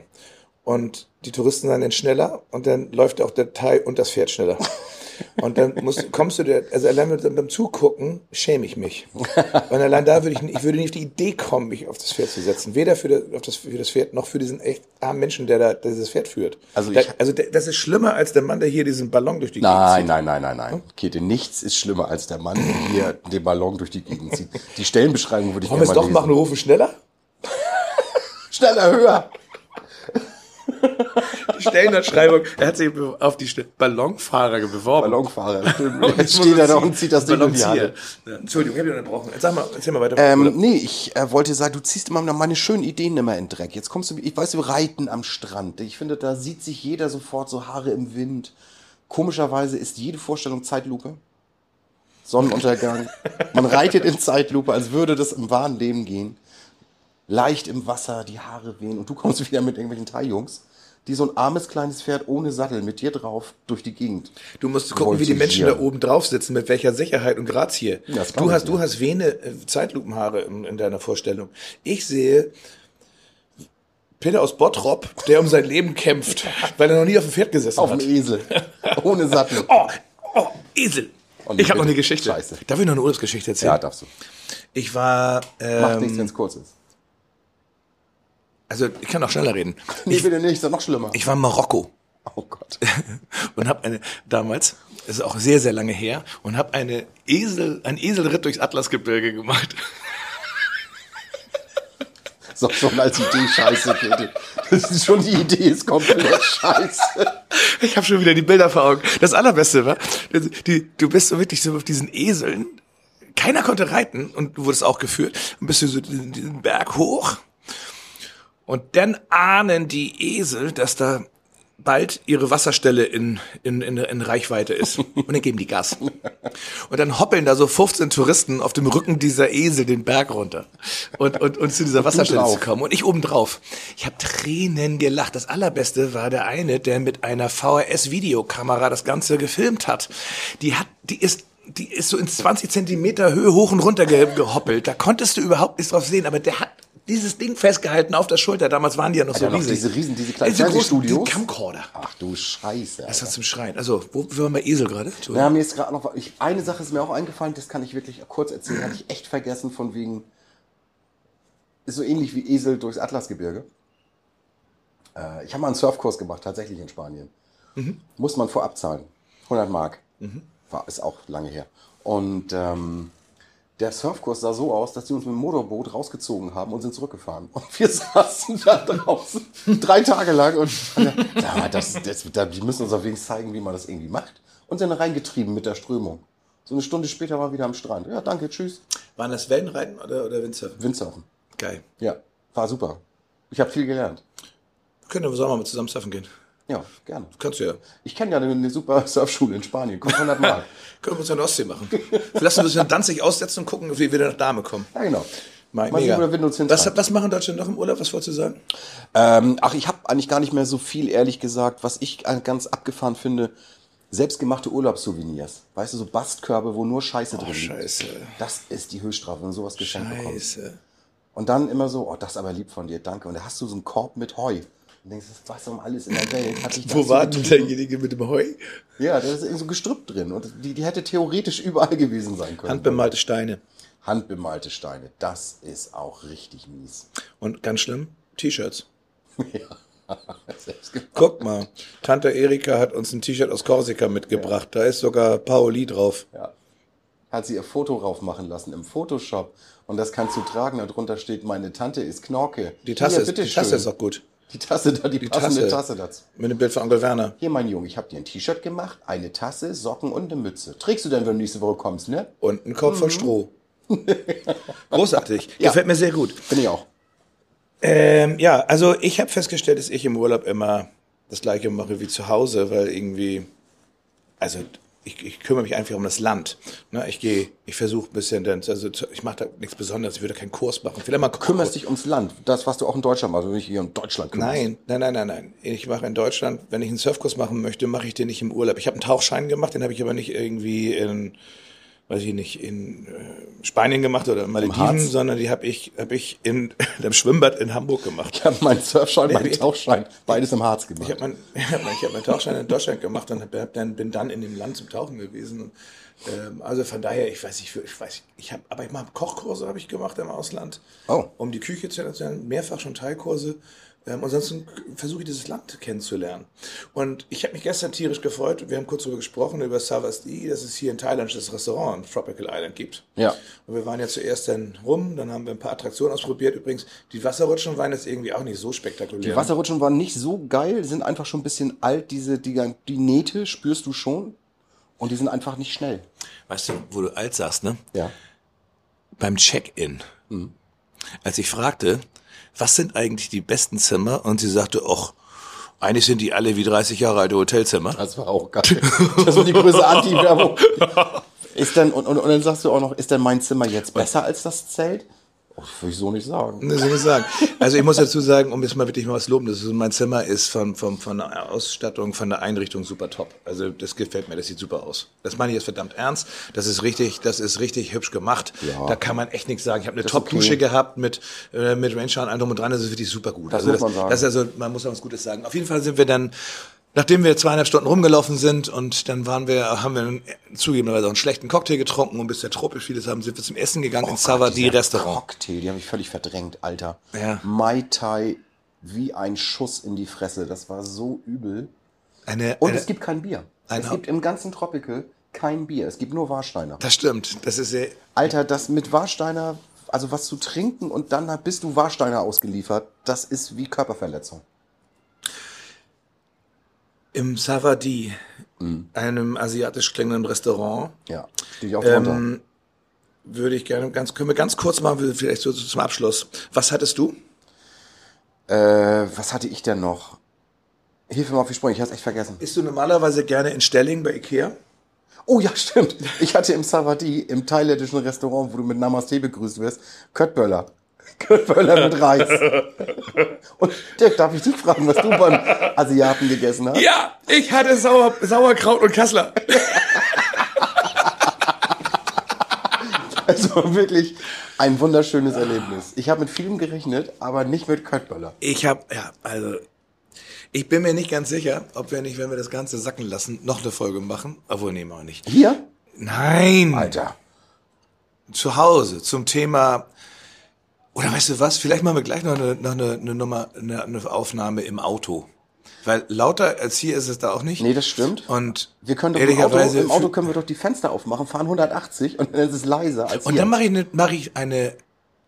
Und die Touristen sind dann schneller und dann läuft auch der Thai und das Pferd schneller. Und dann musst, kommst du dir, also allein mit, beim Zugucken schäme ich mich. Und allein da würde ich, ich würde nicht auf die Idee kommen, mich auf das Pferd zu setzen. Weder für das, auf das, für das Pferd, noch für diesen echt armen Menschen, der da der dieses Pferd führt. Also da, also das ist schlimmer als der Mann, der hier diesen Ballon durch die Nein, zieht. nein, nein, nein, nein. Käthe, nichts ist schlimmer als der Mann, der hier den Ballon durch die Gegend zieht. Die Stellenbeschreibung würde ich Wollen wir gerne es mal doch lesen. machen, wir rufen schneller? Schneller, höher. Die Stellenbeschreibung, er hat sich auf die Ballonfahrer beworben. Ballonfahrer, stimmt. Jetzt steht er da und zieht das Ding durch die. Ja, Entschuldigung, ich habe dich unterbrochen. Jetzt sag mal, erzähl mal weiter. Ähm, nee, ich äh, wollte sagen, du ziehst immer meine schönen Ideen immer in Dreck. Jetzt kommst du, ich weiß, wir reiten am Strand. Ich finde, da sieht sich jeder sofort so Haare im Wind. Komischerweise ist jede Vorstellung Zeitlupe. Sonnenuntergang. Man reitet in Zeitlupe, als würde das im wahren Leben gehen. Leicht im Wasser, die Haare wehen und du kommst wieder mit irgendwelchen Thai-Jungs, die so ein armes kleines Pferd ohne Sattel mit dir drauf durch die Gegend. Du musst gucken, wie die Menschen da voltigieren. oben drauf sitzen, mit welcher Sicherheit und Grazie. Das du hast, du hast Vene, äh, Zeitlupenhaare in, in deiner Vorstellung. Ich sehe Peter aus Bottrop, der um sein Leben kämpft, weil er noch nie auf dem Pferd gesessen Auf hat. dem Esel. ohne Sattel. Oh, oh, Esel. Und ich habe noch eine Geschichte. Scheiße. Darf ich noch eine Urlaubsgeschichte erzählen? Ja, darfst du. Ich war, Macht nichts, ähm, wenn es kurz ist. Also ich kann auch schneller reden. Nee, bitte nicht, ist doch noch schlimmer. Ich war in Marokko. oh Gott. und habe eine damals, das ist auch sehr sehr lange her, und habe eine Esel, ein Eselritt durchs Atlasgebirge gemacht. So schon als Idee scheiße, Käthe. Das ist schon die Idee, ist komplett scheiße. Ich habe schon wieder die Bilder vor Augen. Das allerbeste war, die, du bist so wirklich so auf diesen Eseln. Keiner konnte reiten und du wurdest auch geführt. Und bist du so diesen, diesen Berg hoch. Und dann ahnen die Esel, dass da bald ihre Wasserstelle in, in, in, in Reichweite ist. Und dann geben die Gas. Und dann hoppeln da so 15 Touristen auf dem Rücken dieser Esel den Berg runter. Und, und, und zu dieser Wasserstelle drauf. zu kommen. Und ich oben drauf. Ich habe Tränen gelacht. Das allerbeste war der eine, der mit einer VHS-Videokamera das Ganze gefilmt hat. Die hat, die ist die ist so in 20 Zentimeter Höhe hoch und runter ge gehoppelt. Da konntest du überhaupt nichts drauf sehen, aber der hat dieses Ding festgehalten auf der Schulter. Damals waren die ja noch so Ja, noch riesig. diese riesen, diese kleinen Diese großen Fernsehstudios. die Camcorder. Ach du Scheiße. Das Alter. war zum Schreien. Also, wo wo waren wir Esel gerade? Ja, mir ist gerade noch ich, eine Sache ist mir auch eingefallen, das kann ich wirklich kurz erzählen, hatte ich echt vergessen von wegen ist so ähnlich wie Esel durchs Atlasgebirge. Äh, ich habe mal einen Surfkurs gemacht, tatsächlich in Spanien. Muss man vorab zahlen. 100 Mark. War, ist auch lange her. Und ähm, der Surfkurs sah so aus, dass die uns mit dem Motorboot rausgezogen haben und sind zurückgefahren. Und wir saßen da draußen drei Tage lang und sag mal, das, das, da, die müssen uns auf jeden Fall zeigen, wie man das irgendwie macht. Und sind reingetrieben mit der Strömung. So eine Stunde später war wir wieder am Strand. Ja, danke, tschüss. Waren das Wellenreiten oder, oder Windsurfen? Windsurfen. Geil. Ja, war super. Ich habe viel gelernt. Können wir Sommer mal zusammen surfen gehen? Ja, gerne. Kannst du ja. Ich kenne ja eine, eine super Surfschule in Spanien. Kommt 100 Mal. Können wir uns an der Ostsee machen. Lassen wir uns in Danzig aussetzen und gucken, wie wir nach Dame kommen. ja, genau. Mal, mega. was, was machen Deutsche noch im Urlaub? Was wolltest du sagen? Ähm, ach, ich habe eigentlich gar nicht mehr so viel, ehrlich gesagt. Was ich ganz abgefahren finde, selbstgemachte Urlaubssouvenirs. Weißt du, so Bastkörbe, wo nur Scheiße drin liegt. Oh, Scheiße. Das ist die Höchststrafe, wenn du sowas geschenkt bekommst. Scheiße. Und dann immer so, oh, das ist aber lieb von dir, danke. Und da hast du so einen Korb mit Heu. Und denkst, was um alles in der Welt hat sich Wo war denn derjenige mit dem Heu? Ja, da ist irgend so Gestrüpp drin. Und die, die hätte theoretisch überall gewesen sein können. Handbemalte Steine. Handbemalte Steine. Das ist auch richtig mies. Und ganz schlimm, T-Shirts. Selbstgemacht. Guck mal, Tante Erika hat uns ein T-Shirt aus Korsika mitgebracht. Da ist sogar Paoli drauf. Ja. Hat sie ihr Foto raufmachen lassen im Photoshop. Und das kannst du tragen. Darunter steht, meine Tante ist Knorke. Die Tasse, Hier, ist, die. Tasse ist auch gut. Die Tasse da, die, passende Tasse. Tasse. dazu. Mit dem Bild von Onkel Werner. Hier, mein Junge, ich habe dir ein T-Shirt gemacht, eine Tasse, Socken und eine Mütze. Trägst du denn, wenn du nächste Woche kommst, ne? Und ein Korb voll Stroh. Großartig. Ja. Gefällt mir sehr gut. Bin ich auch. Ähm, ja, also ich habe festgestellt, dass ich im Urlaub immer das gleiche mache wie zu Hause, weil irgendwie, also ich, ich kümmere mich einfach um das Land. Ne, ich gehe, ich versuche ein bisschen, dann- also ich mache da nichts Besonderes, ich würde keinen Kurs machen. Vielleicht mal Kümmerst dich ums Land. Das, was du auch in Deutschland machst, wenn ich hier in Deutschland kümmerst. Nein, nein, nein, nein, nein. Ich mache in Deutschland, wenn ich einen Surfkurs machen möchte, mache ich den nicht im Urlaub. Ich habe einen Tauchschein gemacht, den habe ich aber nicht irgendwie in, weiß ich nicht, in äh, Spanien gemacht oder Malediven, Harz? sondern die habe ich, habe ich in dem Schwimmbad in Hamburg gemacht. Ich habe meinen Surfschein, meinen. Tauchschein, beides im Harz gemacht. Ich habe meinen ich hab mein, hab Tauchschein in Deutschland gemacht und hab, hab dann, bin dann in dem Land zum Tauchen gewesen. Und, ähm, also von daher, ich weiß nicht, ich weiß, ich habe, aber ich mache Kochkurse habe ich gemacht im Ausland, Oh. um die Küche zu lernen, mehrfach schon Teilkurse. Ähm, ansonsten versuche ich dieses Land kennenzulernen. Und ich habe mich gestern tierisch gefreut. Wir haben kurz darüber gesprochen über Savasti, dass es hier in Thailand das Restaurant Tropical Island gibt. Ja. Und wir waren ja zuerst dann rum, dann haben wir ein paar Attraktionen ausprobiert. Übrigens, die Wasserrutschen waren jetzt irgendwie auch nicht so spektakulär. Die Wasserrutschen waren nicht so geil, sind einfach schon ein bisschen alt. Diese, die, die Nähte spürst du schon. Und die sind einfach nicht schnell. Weißt du, wo du alt sagst, ne? Ja. Beim Check-in. Als ich fragte, was sind eigentlich die besten Zimmer? Und sie sagte, ach, eigentlich sind die alle wie 30 Jahre alte Hotelzimmer. Das war auch geil. Das war die größte Anti-Werbung. Ist denn, und, und, und dann sagst du auch noch, ist denn mein Zimmer jetzt besser als das Zelt? Oh, das würde ich so nicht sagen. Das will ich sagen. Also ich muss dazu sagen, um jetzt mal wirklich mal was loben, das ist, mein Zimmer ist von, von, von der Ausstattung, von der Einrichtung super top. Also das gefällt mir, das sieht super aus. Das meine ich jetzt verdammt ernst. Das ist richtig, das ist richtig hübsch gemacht. Ja. Da kann man echt nichts sagen. Ich habe eine Top-Dusche okay. gehabt mit, äh, mit Rainshine, allem drum und dran, das ist wirklich super gut. Das also muss das, man sagen. Das ist also, man muss auch was Gutes sagen. Auf jeden Fall sind wir dann, nachdem wir zweieinhalb Stunden rumgelaufen sind und dann waren wir, haben wir zugegebenerweise auch einen schlechten Cocktail getrunken und bis der tropisch vieles haben, sind wir zum Essen gegangen ins Savadi Dieser Restaurant. Cocktail, die habe ich völlig verdrängt, Alter. Ja. Mai Tai wie ein Schuss in die Fresse. Das war so übel. Eine, Und eine, es gibt kein Bier. Es gibt im ganzen Tropical kein Bier. Es gibt nur Warsteiner. das stimmt. Das ist sehr, Alter, das mit Warsteiner, also was zu trinken und dann bist du Warsteiner ausgeliefert, das ist wie Körperverletzung. Im Savadi, einem asiatisch klingenden Restaurant, Ja, stehe ich auch drunter. ähm, würde ich gerne ganz, können wir ganz kurz machen, vielleicht so zum Abschluss. Was hattest du? Äh, was hatte ich denn noch? Hilf mir mal auf die Sprünge, ich hab's echt vergessen. Isst du normalerweise gerne in Stelling bei Ikea? Oh ja, stimmt. Ich hatte im Savadi, im thailändischen Restaurant, wo du mit Namaste begrüßt wirst, Köttböller. Köttböller mit Reis. Und Dirk, darf ich dich fragen, was du beim Asiaten gegessen hast? Ja, ich hatte Sauer, Sauerkraut und Kassler. Also wirklich ein wunderschönes Erlebnis. Ich habe mit vielem gerechnet, aber nicht mit Köttböller. Ich habe, ja, also, ich bin mir nicht ganz sicher, ob wir nicht, wenn wir das Ganze sacken lassen, noch eine Folge machen. Obwohl, nehmen wir auch nicht. Hier? Nein, Alter. zu Hause zum Thema. Oder weißt du was? Vielleicht machen wir gleich noch eine, noch eine, eine Nummer, eine, eine Aufnahme im Auto. Weil lauter als hier ist es da auch nicht. Nee, das stimmt. Und Wir können doch im Auto, im Auto können wir doch die Fenster aufmachen, fahren 180 und dann ist es leiser als Und hier. dann mache ich, eine, mach ich eine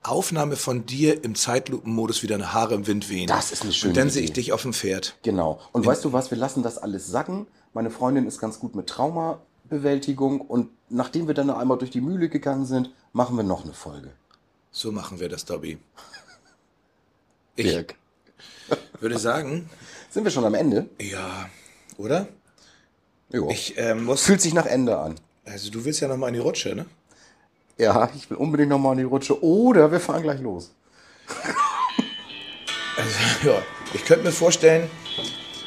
Aufnahme von dir im Zeitlupenmodus, wie deine Haare im Wind wehen. Das ist eine schöne Und dann sehe Idee. ich dich auf dem Pferd. Genau. Und weißt du was, wir lassen das alles sacken. Meine Freundin ist ganz gut mit Traumabewältigung und nachdem wir dann noch einmal durch die Mühle gegangen sind, machen wir noch eine Folge. So machen wir das, Dobby. Ich Dirk. würde sagen, Sind wir schon am Ende? ja, oder? Jo. Ich ähm, muss, Fühlt sich nach Ende an. also du willst ja noch mal in die Rutsche, ne? Ja, ich will unbedingt nochmal in die Rutsche. Oder wir fahren gleich los. Also, ja, ich könnte mir vorstellen,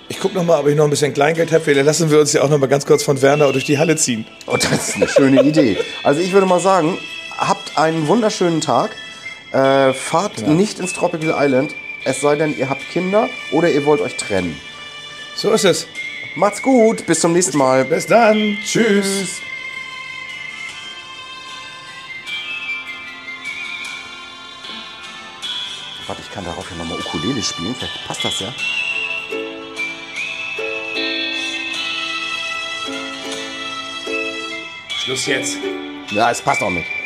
ich gucke noch mal, ob ich noch ein bisschen Kleingeld habe. Vielleicht lassen wir uns ja auch noch mal ganz kurz von Werner durch die Halle ziehen. Oh, das ist eine schöne Idee. Also ich würde mal sagen, habt einen wunderschönen Tag. Äh, fahrt nicht ins Tropical Island, es sei denn, ihr habt Kinder oder ihr wollt euch trennen. So ist es. Macht's gut, bis zum nächsten Mal. Bis dann. Tschüss. Tschüss. Warte, ich kann darauf ja nochmal Ukulele spielen. Vielleicht passt das ja. Schluss jetzt. Ja, es passt auch nicht.